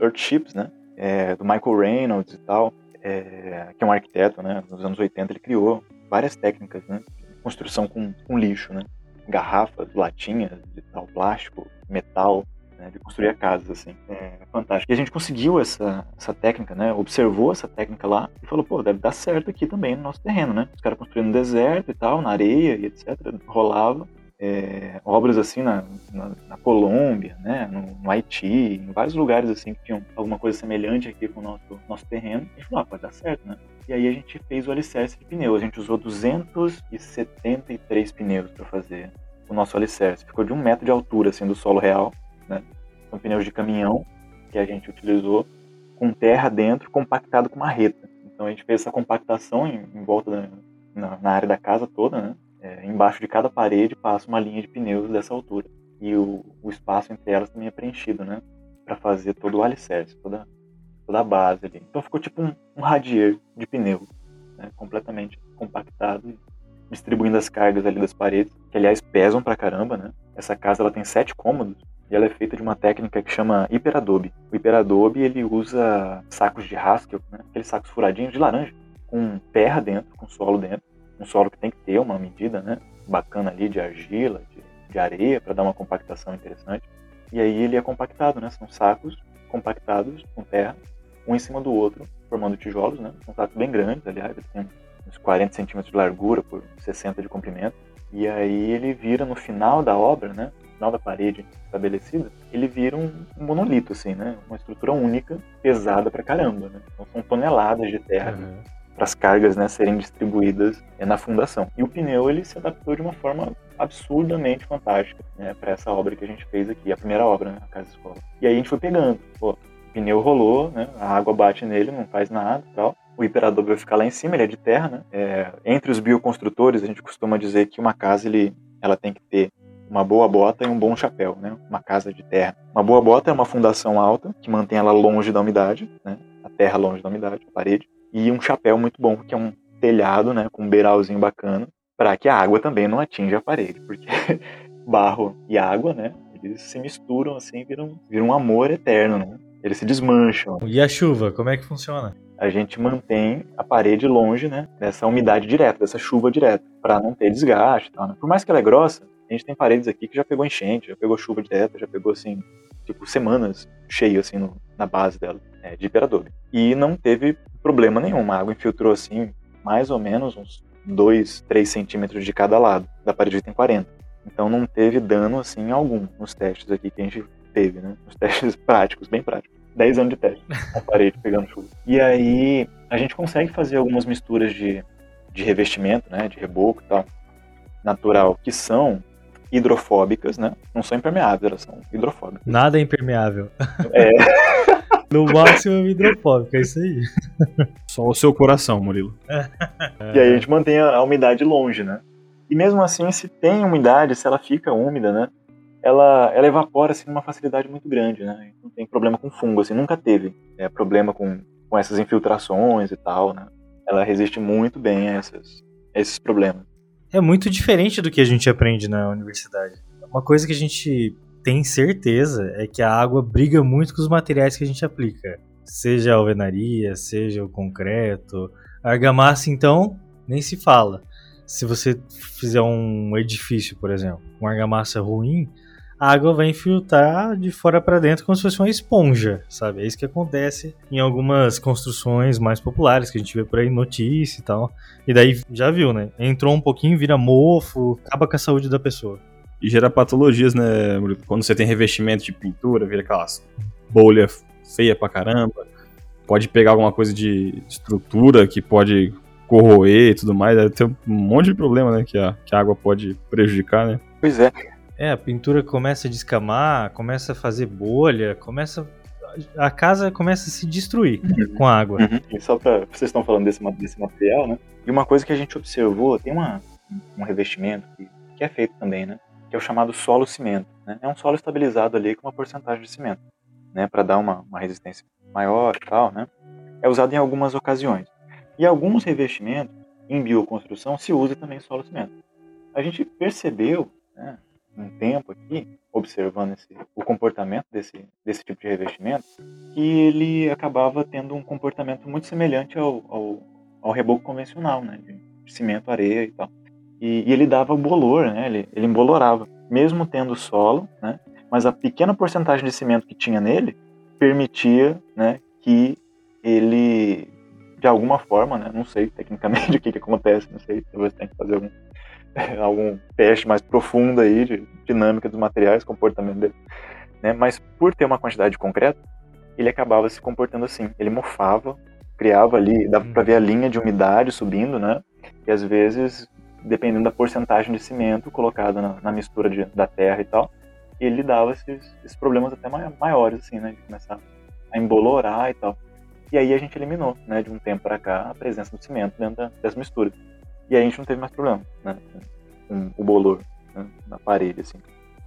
né, é, do Michael Reynolds e tal, é, que é um arquiteto, né, nos anos 80 ele criou várias técnicas, né, construção com, com lixo, né, garrafas, latinhas tal plástico, metal, né, de construir casas, assim. É fantástico. E a gente conseguiu essa, essa técnica, né, observou essa técnica lá e falou, pô, deve dar certo aqui também no nosso terreno, né. Os caras construindo no deserto e tal, na areia e etc. Rolava. É, obras assim na, na, na Colômbia, né, no, no, Haiti, em vários lugares assim que tinham alguma coisa semelhante aqui com o nosso, nosso terreno. E a gente falou, ah, pode dar certo, né? E aí a gente fez o alicerce de pneus. A gente usou 273 pneus para fazer o nosso alicerce. Ficou de um metro de altura, assim, do solo real, né? São pneus de caminhão que a gente utilizou com terra dentro, compactado com marreta. Então a gente fez essa compactação em, em volta da, na, na, área da casa toda, né? É, embaixo de cada parede passa uma linha de pneus dessa altura. E o, o espaço entre elas também é preenchido, né? Para fazer todo o alicerce, toda, toda a base ali. Então ficou tipo um, um radier de pneu, né? completamente compactado distribuindo as cargas ali das paredes, que aliás pesam pra caramba, né? Essa casa ela tem sete cômodos e ela é feita de uma técnica que chama hiperadobe. O hiperadobe ele usa sacos de Haskell, né? aqueles sacos furadinhos de laranja, com terra dentro, com solo dentro, um solo que tem que ter uma medida, né? Bacana ali de argila, de de areia para dar uma compactação interessante. E aí ele é compactado, né? São sacos compactados com terra, um em cima do outro, formando tijolos, né? São sacos bem grandes, aliás, têm uns 40 centímetros de largura por 60 de comprimento. E aí ele vira no final da obra, né? Final da parede estabelecida, ele vira um, um monolito, assim, né? Uma estrutura única, pesada pra caramba, né? Então são toneladas de terra Uhum. para as cargas né, serem distribuídas é, na fundação. E o pneu ele se adaptou de uma forma absurdamente fantástica né, para essa obra que a gente fez aqui, a primeira obra, né, a Casa Escola. E aí a gente foi pegando. Pô, o pneu rolou, né, a água bate nele, não faz nada e tal. O hiperador vai ficar lá em cima, ele é de terra, né? É, entre os bioconstrutores, a gente costuma dizer que uma casa ele, ela tem que ter uma boa bota e um bom chapéu, né? Uma casa de terra. Uma boa bota é uma fundação alta que mantém ela longe da umidade, né? A terra longe da umidade, a parede e um chapéu muito bom, que é um telhado, né, com um beiralzinho bacana, para que a água também não atinja a parede, porque barro e água, né, eles se misturam assim, viram, viram um amor eterno, né? Eles se desmancham. E a chuva, como é que funciona? A gente mantém a parede longe, né, dessa umidade direta, dessa chuva direta, para não ter desgaste, tal, né? Por mais que ela é grossa, a gente tem paredes aqui que já pegou enchente, já pegou chuva direta, já pegou assim, tipo semanas cheio assim no, na base dela, é, de hiperadobe. E não teve problema nenhum. A água infiltrou assim, mais ou menos uns 2, 3 centímetros de cada lado. Da parede tem 40. Então não teve dano assim algum nos testes aqui que a gente teve, né? Nos testes práticos, bem práticos. 10 anos de teste, a parede pegando chuva. E aí a gente consegue fazer algumas misturas de, de revestimento, né? De reboco e tal, natural, que são hidrofóbicas, né? Não são impermeáveis, elas são hidrofóbicas. Nada é impermeável. É, No máximo é hidrofóbico, é isso aí. Só o seu coração, Murilo. E aí a gente mantém a, a umidade longe, né? E mesmo assim, se tem umidade, se ela fica úmida, né? Ela, ela evapora assim numa facilidade muito grande, né? Não tem problema com fungo, assim, nunca teve é, problema com, com essas infiltrações e tal, né? Ela resiste muito bem a, essas, a esses problemas. É muito diferente do que a gente aprende na universidade. Uma coisa que a gente tem certeza é que a água briga muito com os materiais que a gente aplica. Seja a alvenaria, seja o concreto. A argamassa, então, nem se fala. Se você fizer um edifício, por exemplo, com argamassa ruim, a água vai infiltrar de fora para dentro como se fosse uma esponja, sabe? É isso que acontece em algumas construções mais populares que a gente vê por aí, notícia e tal. E daí já viu, né? Entrou um pouquinho, vira mofo, acaba com a saúde da pessoa. E gera patologias, né, Murilo? Quando você tem revestimento de pintura, vira aquelas bolha feia pra caramba. Pode pegar alguma coisa de estrutura que pode corroer e tudo mais. Ter um monte de problema, né? Que a, que a água pode prejudicar, né? Pois é, É, a pintura começa a descamar, começa a fazer bolha, começa. A casa começa a se destruir com a água. Uhum. E só para vocês estão falando desse, desse material, né? E uma coisa que a gente observou, tem uma, um revestimento que, que é feito também, né? Que é o chamado solo cimento. Né? É um solo estabilizado ali com uma porcentagem de cimento, né? Para dar uma, uma resistência maior e tal, né? É usado em algumas ocasiões. E alguns revestimentos em bioconstrução se usa também solo cimento. A gente percebeu, né? Um tempo aqui observando esse, o comportamento desse, desse tipo de revestimento que ele acabava tendo um comportamento muito semelhante ao, ao, ao reboco convencional, né, de, cimento, areia e tal. E, e ele dava bolor, né, ele, ele embolorava, mesmo tendo solo, né, mas a pequena porcentagem de cimento que tinha nele permitia, né, que ele, de alguma forma, né, não sei tecnicamente o que, que acontece, não sei, talvez tenha que fazer algum, algum teste mais profundo aí de dinâmica dos materiais, comportamento dele, né, mas por ter uma quantidade de concreto, ele acabava se comportando assim. Ele mofava, criava ali, dava pra ver a linha de umidade subindo, né? E às vezes, dependendo da porcentagem de cimento colocada na, na mistura de- da terra e tal, ele dava esses, esses problemas até mai- maiores, assim, né? De começar a embolorar e tal. E aí a gente eliminou, né? De um tempo pra cá, a presença do cimento dentro da- das misturas. E aí a gente não teve mais problema, né? Com o bolor né, na parede, assim.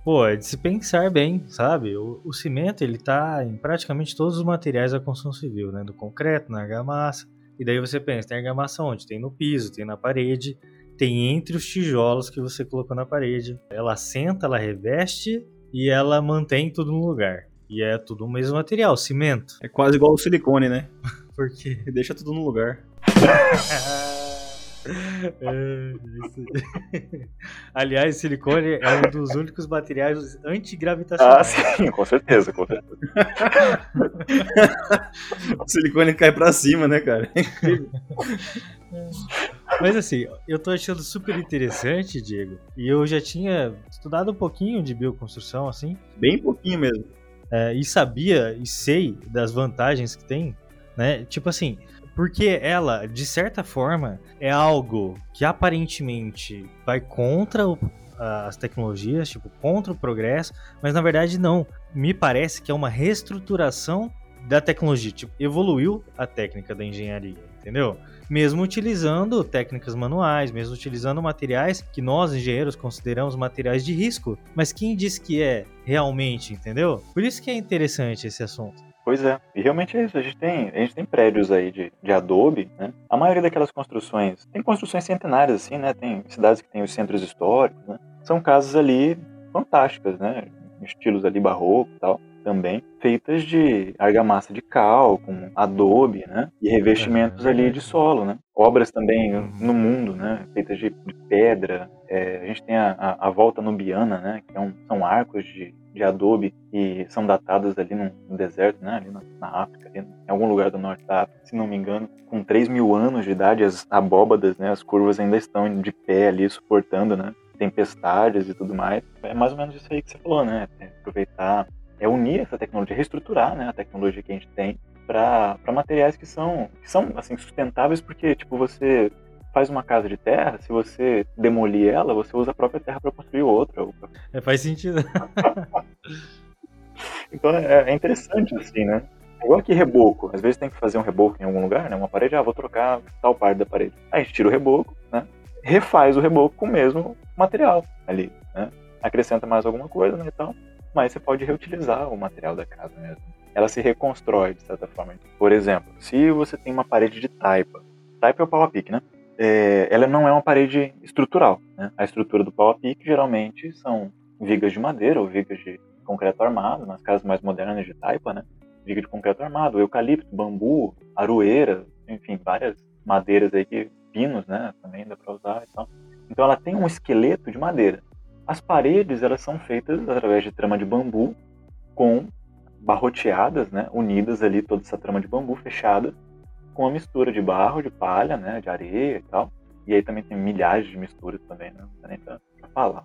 Pô, é de se pensar bem, sabe? O, o cimento, ele tá em praticamente todos os materiais da construção civil, né? Do concreto, na argamassa. E daí você pensa, tem argamassa onde? Tem no piso, tem na parede, tem entre os tijolos que você colocou na parede. Ela assenta, ela reveste e ela mantém tudo no lugar. E é tudo o mesmo material, cimento. É quase igual o silicone, né? Por quê? E deixa tudo no lugar. É. Aliás, silicone é um dos únicos materiais Ah, antigravitacionais. sim, com certeza, com certeza. O silicone cai pra cima, né, cara? Mas assim, eu tô achando super interessante, Diego. E eu já tinha estudado um pouquinho de bioconstrução, assim. Bem pouquinho mesmo. é, e sabia e sei das vantagens que tem, né? Tipo assim, porque ela, de certa forma, é algo que aparentemente vai contra o- as tecnologias, tipo, contra o progresso, mas na verdade não. Me parece que é uma reestruturação da tecnologia. Tipo, evoluiu a técnica da engenharia, entendeu? Mesmo utilizando técnicas manuais, mesmo utilizando materiais que nós, engenheiros, consideramos materiais de risco. Mas quem diz que é realmente, entendeu? Por isso que é interessante esse assunto. Pois é, e realmente é isso. A gente tem, a gente tem prédios aí de, de adobe, né? A maioria daquelas construções, tem construções centenárias, assim, né? Tem cidades que têm os centros históricos, né? São casas ali fantásticas, né? Estilos ali barroco e tal, também. Feitas de argamassa de cal, com adobe, né? E revestimentos ali de solo, né? Obras também no mundo, né? Feitas de, pedra. É, a gente tem a, a, volta nubiana, né? Que é um- são arcos de, de adobe que são datadas ali no, no deserto, né? Ali na, na África, ali em algum lugar do norte da África, se não me engano. Com 3 mil anos de idade, as abóbadas, né? As curvas ainda estão de pé ali, suportando, né? Tempestades e tudo mais. É mais ou menos isso aí que você falou, né? É aproveitar, é unir essa tecnologia, reestruturar, né? A tecnologia que a gente tem para materiais que são, que são assim, sustentáveis, porque, tipo, você faz uma casa de terra, se você demolir ela, você usa a própria terra para construir outra. É, faz sentido. Então é, é interessante, assim, né? É Igual que reboco. Às vezes tem que fazer um reboco em algum lugar, né? Uma parede, ah, vou trocar tal parte da parede. Aí a gente tira o reboco, né? Refaz o reboco com o mesmo material ali, né? Acrescenta mais alguma coisa, né, e tal. Mas você pode reutilizar o material da casa mesmo. Ela se reconstrói, de certa forma. Por exemplo, se você tem uma parede de taipa. Taipa é o pau a pique, né? É, ela não é uma parede estrutural, né? A estrutura do pau a pique geralmente são vigas de madeira ou vigas de concreto armado, nas casas mais modernas de taipa, né? Viga de concreto armado, eucalipto, bambu, aroeira, enfim, várias madeiras aí que pinos, né, também dá para usar e tal. Então ela tem um esqueleto de madeira. As paredes, elas são feitas através de trama de bambu com barroteadas, né, unidas ali toda essa trama de bambu fechada com uma mistura de barro, de palha, né, de areia e tal. E aí também tem milhares de misturas também, né, não nem pra, falar.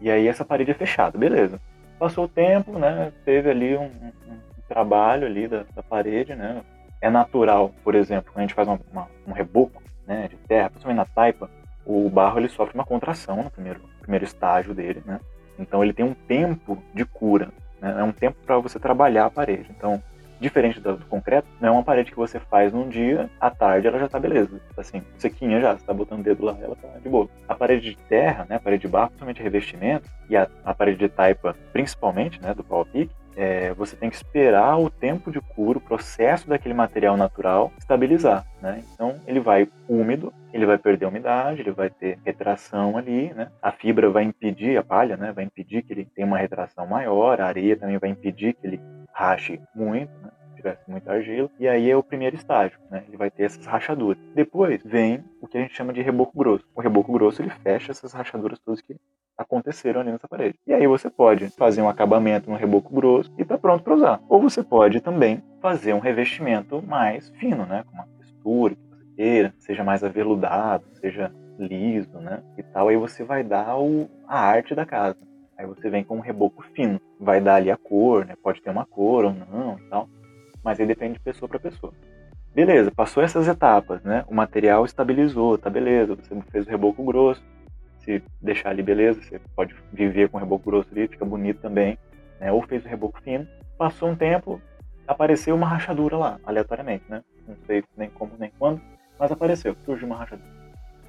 E aí essa parede é fechada, beleza. Passou o tempo, né? Teve ali um, um- um trabalho ali da, da parede, né? É natural, por exemplo, quando a gente faz uma- uma- um reboco, né, de terra, principalmente na taipa, o barro ele sofre uma contração no primeiro, primeiro estágio dele, né? Então ele tem um tempo de cura, né? É um tempo para você trabalhar a parede. Então, diferente do, do concreto, não é uma parede que você faz num dia, à tarde ela já tá beleza. Assim, sequinha já, você tá botando o dedo lá, ela tá de boa. A parede de terra, né, a parede de barro, principalmente revestimento, e a, a parede de taipa, principalmente, né, do pau pique, é, você tem que esperar o tempo de cura, o processo daquele material natural estabilizar, né? Então ele vai úmido, ele vai perder umidade, ele vai ter retração ali, né? A fibra vai impedir, a palha, né? Vai impedir que ele tenha uma retração maior, a areia também vai impedir que ele rache muito, né? Se tivesse muita argila. E aí é o primeiro estágio, né? Ele vai ter essas rachaduras. Depois vem o que a gente chama de reboco grosso. O reboco grosso ele fecha essas rachaduras todas que aconteceram ali nessa parede. E aí você pode fazer um acabamento no reboco grosso e tá pronto para usar. Ou você pode também fazer um revestimento mais fino, né, com uma textura que você queira, seja mais aveludado, seja liso, né, e tal. Aí você vai dar o, a arte da casa. Aí você vem com um reboco fino, vai dar ali a cor, né, pode ter uma cor ou não, e tal. Mas aí depende de pessoa para pessoa. Beleza, passou essas etapas, né? O material estabilizou, tá beleza. Você fez o reboco grosso, se deixar ali beleza, você pode viver com reboco grosso ali, fica bonito também, né? Ou fez o reboco fino, passou um tempo, apareceu uma rachadura lá, aleatoriamente, né? Não sei nem como nem quando, mas apareceu, surgiu uma rachadura.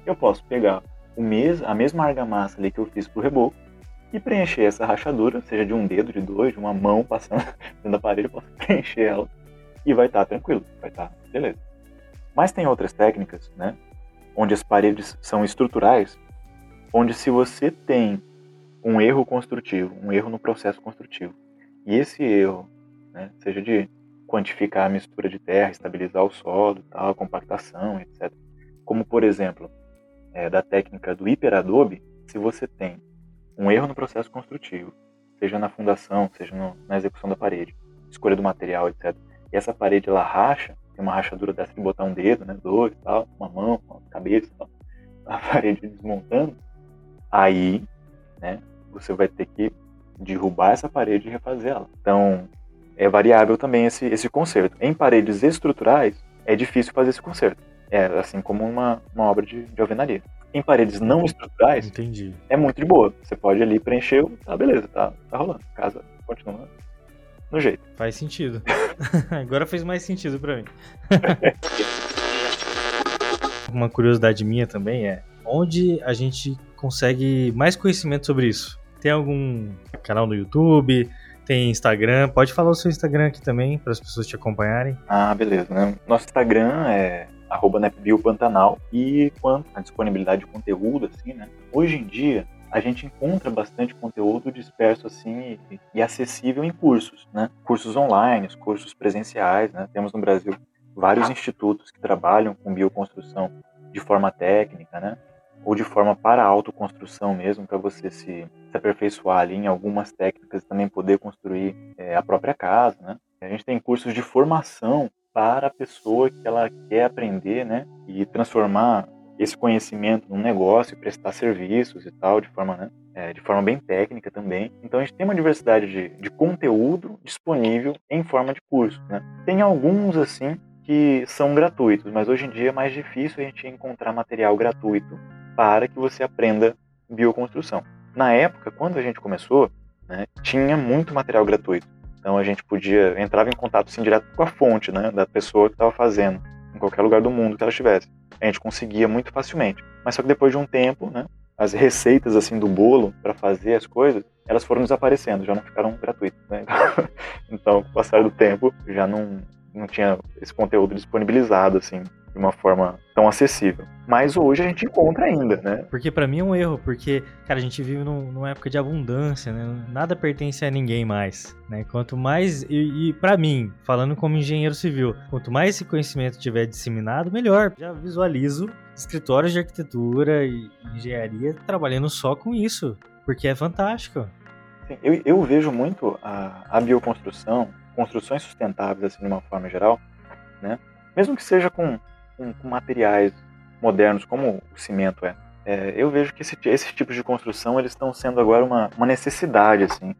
Eu posso pegar o mes a mesma argamassa ali que eu fiz pro reboco e preencher essa rachadura, seja de um dedo, de dois, de uma mão passando dentro da parede, eu posso preencher ela e vai estar tranquilo, vai estar beleza. Mas tem outras técnicas, né? Onde as paredes são estruturais, onde se você tem um erro construtivo, um erro no processo construtivo, e esse erro, né, seja de quantificar a mistura de terra, estabilizar o solo, tal, compactação, etc. Como por exemplo, é, da técnica do hiperadobe, se você tem um erro no processo construtivo, seja na fundação, seja no, na execução da parede, escolha do material, etc. E essa parede ela racha, tem uma rachadura dessa de botar um dedo, né, dois, tal, uma mão, uma cabeça, tal, a parede desmontando, aí, né, você vai ter que derrubar essa parede e refazer ela. Então, é variável também esse, esse conserto. Em paredes estruturais, é difícil fazer esse conserto. É assim como uma, uma obra de, de alvenaria. Em paredes não estruturais, Entendi. é muito de boa. Você pode ali preencher, tá beleza, tá, tá rolando. A casa continua no jeito. Faz sentido. Agora fez mais sentido pra mim. Uma curiosidade minha também é onde a gente consegue mais conhecimento sobre isso? Tem algum canal no YouTube? Tem Instagram? Pode falar o seu Instagram aqui também para as pessoas te acompanharem. Ah, beleza. Né? Nosso Instagram é arroba nepbiopantanal e quanto à disponibilidade de conteúdo, assim, né? Hoje em dia, a gente encontra bastante conteúdo disperso assim e, e, acessível em cursos, né? Cursos online, cursos presenciais, né? Temos no Brasil vários institutos que trabalham com bioconstrução de forma técnica, né? Ou de forma para autoconstrução mesmo, para você se, se, aperfeiçoar ali em algumas técnicas e também poder construir é, a própria casa, né? A gente tem cursos de formação para a pessoa que ela quer aprender, né? E transformar esse conhecimento num negócio e prestar serviços e tal, de forma, né, é, de forma bem técnica também. Então a gente tem uma diversidade de, de conteúdo disponível em forma de curso. Né? Tem alguns, assim, que são gratuitos, mas hoje em dia é mais difícil a gente encontrar material gratuito para que você aprenda bioconstrução. Na época, quando a gente começou, né, tinha muito material gratuito. Então a gente podia entrava em contato assim, direto com a fonte, né, da pessoa que estava fazendo, em qualquer lugar do mundo que ela estivesse. A gente conseguia muito facilmente. Mas só que depois de um tempo, né, as receitas assim do bolo para fazer as coisas, elas foram desaparecendo, já não ficaram gratuitas. Né? então, com o passar do tempo, já não não tinha esse conteúdo disponibilizado assim de uma forma tão acessível. Mas hoje a gente encontra ainda, né? Porque para mim é um erro, porque, cara, a gente vive num, numa época de abundância, né? Nada pertence a ninguém mais, né? Quanto mais, e, e para mim, falando como engenheiro civil, quanto mais esse conhecimento tiver disseminado, melhor. Já visualizo escritórios de arquitetura e engenharia trabalhando só com isso, porque é fantástico. Sim, eu, eu vejo muito a, a bioconstrução, construções sustentáveis, assim, de uma forma geral, né? Mesmo que seja com com, com materiais modernos como o cimento é. é eu vejo que esse, esses tipos de construção eles estão sendo agora uma, uma necessidade assim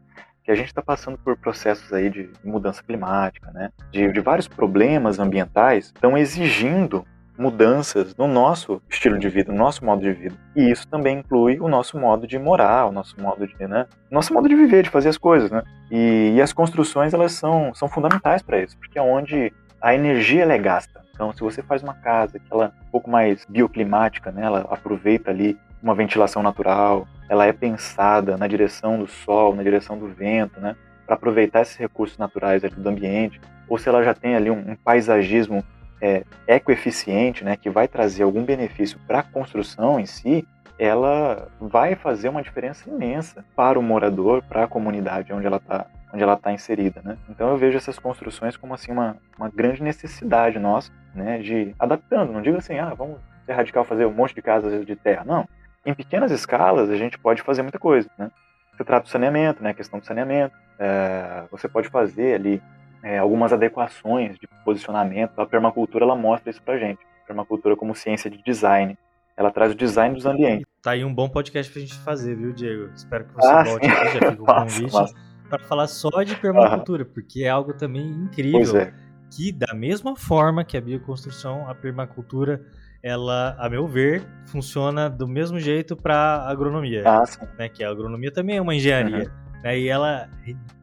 que a gente está passando por processos aí de mudança climática, né? De, de vários problemas ambientais estão exigindo mudanças no nosso estilo de vida, no nosso modo de vida. E isso também inclui o nosso modo de morar, o nosso modo de, né? Nosso modo de viver, de fazer as coisas, né? E, e as construções elas são, são fundamentais para isso, porque é onde a energia ela é gasta. Então, se você faz uma casa que ela é um pouco mais bioclimática, né, ela aproveita ali uma ventilação natural, ela é pensada na direção do sol, na direção do vento, né, para aproveitar esses recursos naturais do ambiente, ou se ela já tem ali um, um paisagismo é, ecoeficiente, né, que vai trazer algum benefício para a construção em si, ela vai fazer uma diferença imensa para o morador, para a comunidade onde ela está onde ela está inserida, né? Então eu vejo essas construções como assim uma, uma grande necessidade nossa, né, de adaptando. Não digo assim, ah, vamos ser radical fazer um monte de casas de terra, não. Em pequenas escalas a gente pode fazer muita coisa, né? Você trata do saneamento, né, a questão do saneamento. É, você pode fazer ali é, algumas adequações de posicionamento. A permacultura ela mostra isso pra gente. A permacultura como ciência de design. Ela traz o design dos ambientes. Tá aí um bom podcast pra gente fazer, viu, Diego? Espero que você Ah, volte aqui, já fica o convite, massa. Para falar só de permacultura, porque é algo também incrível. É. que da mesma forma que a bioconstrução, a permacultura, ela, a meu ver, funciona do mesmo jeito para agronomia, Ah, né? Que a agronomia também é uma engenharia, Uhum. né? E ela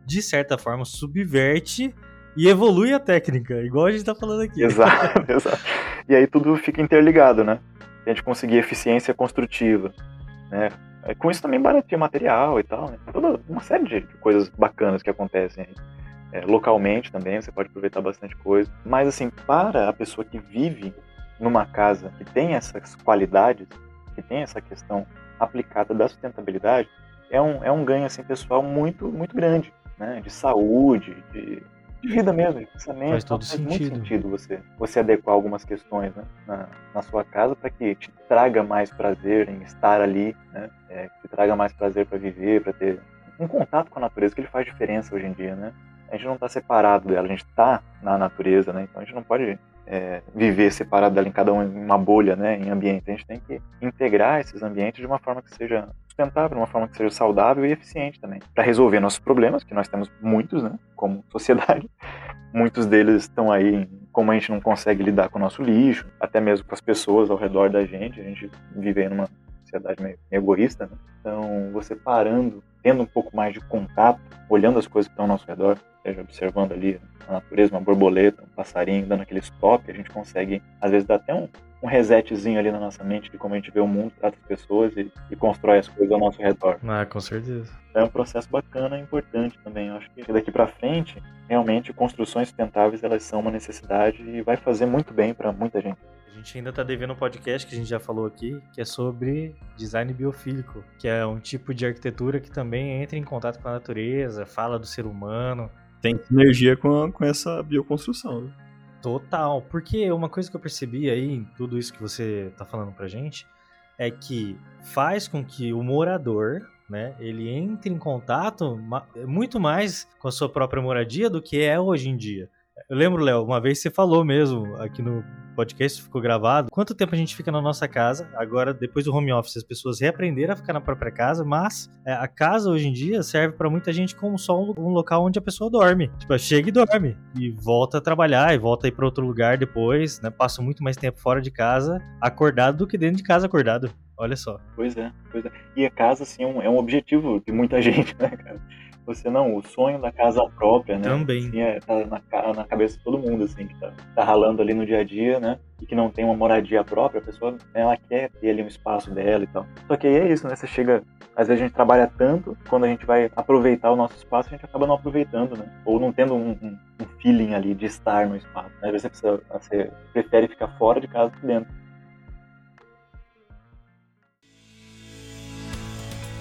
de certa forma subverte e evolui a técnica, igual a gente tá falando aqui. Exato, exato. E aí tudo fica interligado, né? A gente conseguir eficiência construtiva, né? É, Com isso também barateia material e tal, né? Toda uma série de coisas bacanas que acontecem aí. É, localmente também, você pode aproveitar bastante coisa. Mas assim, para a pessoa que vive numa casa que tem essas qualidades, que tem essa questão aplicada da sustentabilidade, é um, é um ganho assim, pessoal muito, muito grande, né? De saúde, de, de vida mesmo, pensamento. Faz todo muito sentido. sentido você, você adequar algumas questões né, na, na sua casa para que te traga mais prazer em estar ali, né? É, que te traga mais prazer para viver, para ter um contato com a natureza, que ele faz diferença hoje em dia, né? A gente não está separado dela, a gente está na natureza, né? Então a gente não pode é, viver separado dela em cada um em uma bolha, né? Em ambiente. A gente tem que integrar esses ambientes de uma forma que seja sustentável, de uma forma que seja saudável e eficiente também, para resolver nossos problemas, que nós temos muitos, né? Como sociedade. Muitos deles estão aí, como a gente não consegue lidar com o nosso lixo, até mesmo com as pessoas ao redor da gente. A gente vive numa sociedade meio egoísta, né? Então, você parando, tendo um pouco mais de contato, olhando as coisas que estão ao nosso redor, seja observando ali a natureza, uma borboleta, um passarinho, dando aquele stop, a gente consegue, às vezes, dar até um, um resetzinho ali na nossa mente de como a gente vê o mundo, trata as pessoas e, e constrói as coisas ao nosso redor. Ah, com certeza. É um processo bacana e importante também. Eu acho que daqui para frente, realmente, construções sustentáveis elas são uma necessidade e vai fazer muito bem para muita gente. A gente ainda tá devendo um podcast que a gente já falou aqui, que é sobre design biofílico, que é um tipo de arquitetura que também entra em contato com a natureza, fala do ser humano. Tem sinergia com, a- com essa bioconstrução. né? Total, porque uma coisa que eu percebi aí em tudo isso que você tá falando pra gente é que faz com que o morador, né, ele entre em contato muito mais com a sua própria moradia do que é hoje em dia. Eu lembro, Léo, uma vez você falou mesmo aqui no podcast, ficou gravado, quanto tempo a gente fica na nossa casa. Agora, depois do home office, as pessoas reaprenderam a ficar na própria casa, mas é, a casa hoje em dia serve pra muita gente como só um, local onde a pessoa dorme. Tipo, chega e dorme e volta a trabalhar e volta a ir pra outro lugar depois, né? Passa muito mais tempo fora de casa, acordado do que dentro de casa acordado. Olha só. Pois é, pois é. E a casa, assim, é um, é um objetivo de muita gente, né, cara? Você não, o sonho da casa própria, né? Também. Assim, é, tá na, na cabeça de todo mundo, assim, que tá, tá ralando ali no dia a dia, né? E que não tem uma moradia própria, a pessoa, ela quer ter ali um espaço dela e tal. Só que aí é isso, né? Você chega, às vezes a gente trabalha tanto, quando a gente vai aproveitar o nosso espaço, a gente acaba não aproveitando, né? Ou não tendo um, um, um feeling ali de estar no espaço. Né? Às vezes você, precisa, você prefere ficar fora de casa do que dentro.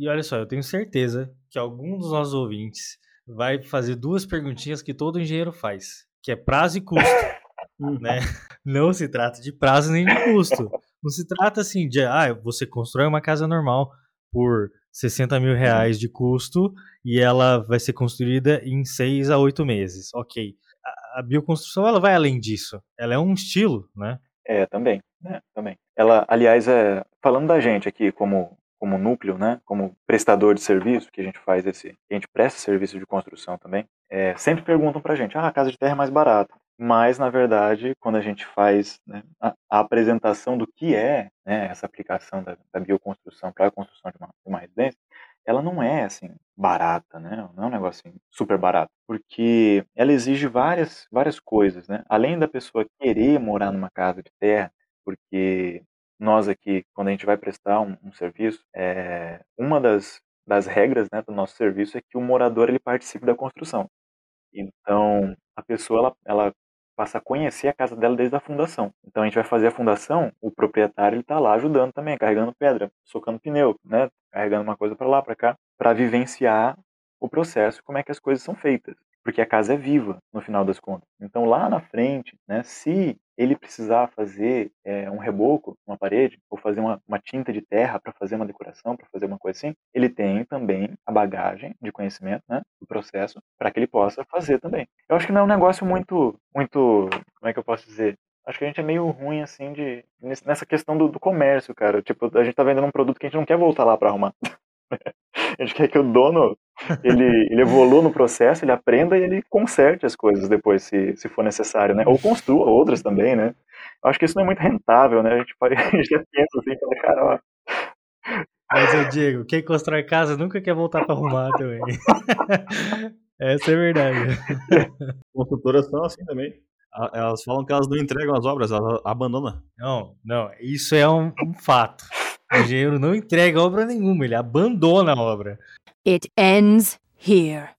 E olha só, eu tenho certeza que algum dos nossos ouvintes vai fazer duas perguntinhas que todo engenheiro faz, que é prazo e custo, né? Não se trata de prazo nem de custo. Não se trata assim de, ah, você constrói uma casa normal por 60 mil reais de custo e ela vai ser construída em 6 a 8 meses. Ok. A, a bioconstrução, ela vai além disso. Ela é um estilo, né? É, também, né? Também. Ela, aliás, é falando da gente aqui como como núcleo, né? Como prestador de serviço que a gente faz esse, a gente presta serviço de construção também. É, sempre perguntam pra gente, ah, a casa de terra é mais barata. Mas na verdade, quando a gente faz né, a, a, apresentação do que é né, essa aplicação da, da bioconstrução para a construção de uma, de uma residência, ela não é assim barata, né? Não é um negócio assim, super barato, porque ela exige várias várias coisas, né? Além da pessoa querer morar numa casa de terra, porque nós aqui, quando a gente vai prestar um, um serviço, é, uma das, das regras né, do nosso serviço é que o morador ele participe da construção. Então, a pessoa ela, ela passa a conhecer a casa dela desde a fundação. Então, a gente vai fazer a fundação, o proprietário está lá ajudando também, carregando pedra, socando pneu, né, carregando uma coisa para lá, para cá, para vivenciar o processo, como é que as coisas são feitas. Porque a casa é viva, no final das contas. Então, lá na frente, né, se ele precisar fazer é, um reboco, uma parede, ou fazer uma, uma tinta de terra para fazer uma decoração, para fazer uma coisa assim, ele tem também a bagagem de conhecimento né, do processo para que ele possa fazer também. Eu acho que não é um negócio muito, muito, como é que eu posso dizer? Acho que a gente é meio ruim, assim, de nessa questão do, do comércio, cara. Tipo, a gente tá vendendo um produto que a gente não quer voltar lá para arrumar. a gente quer que o dono ele, ele evolua no processo, ele aprenda e ele conserte as coisas depois, se, se for necessário, né? Ou construa outras também, né? Eu acho que isso não é muito rentável, né? A gente, pode, a gente já pensa assim, fala, cara, ó. Mas eu digo, quem constrói casa nunca quer voltar para arrumar também. Essa é verdade. Construtoras são assim também. Elas falam que elas não entregam as obras, elas abandonam. Não, não, isso é um, um fato. O engenheiro não entrega obra nenhuma, ele abandona a obra. It ends here.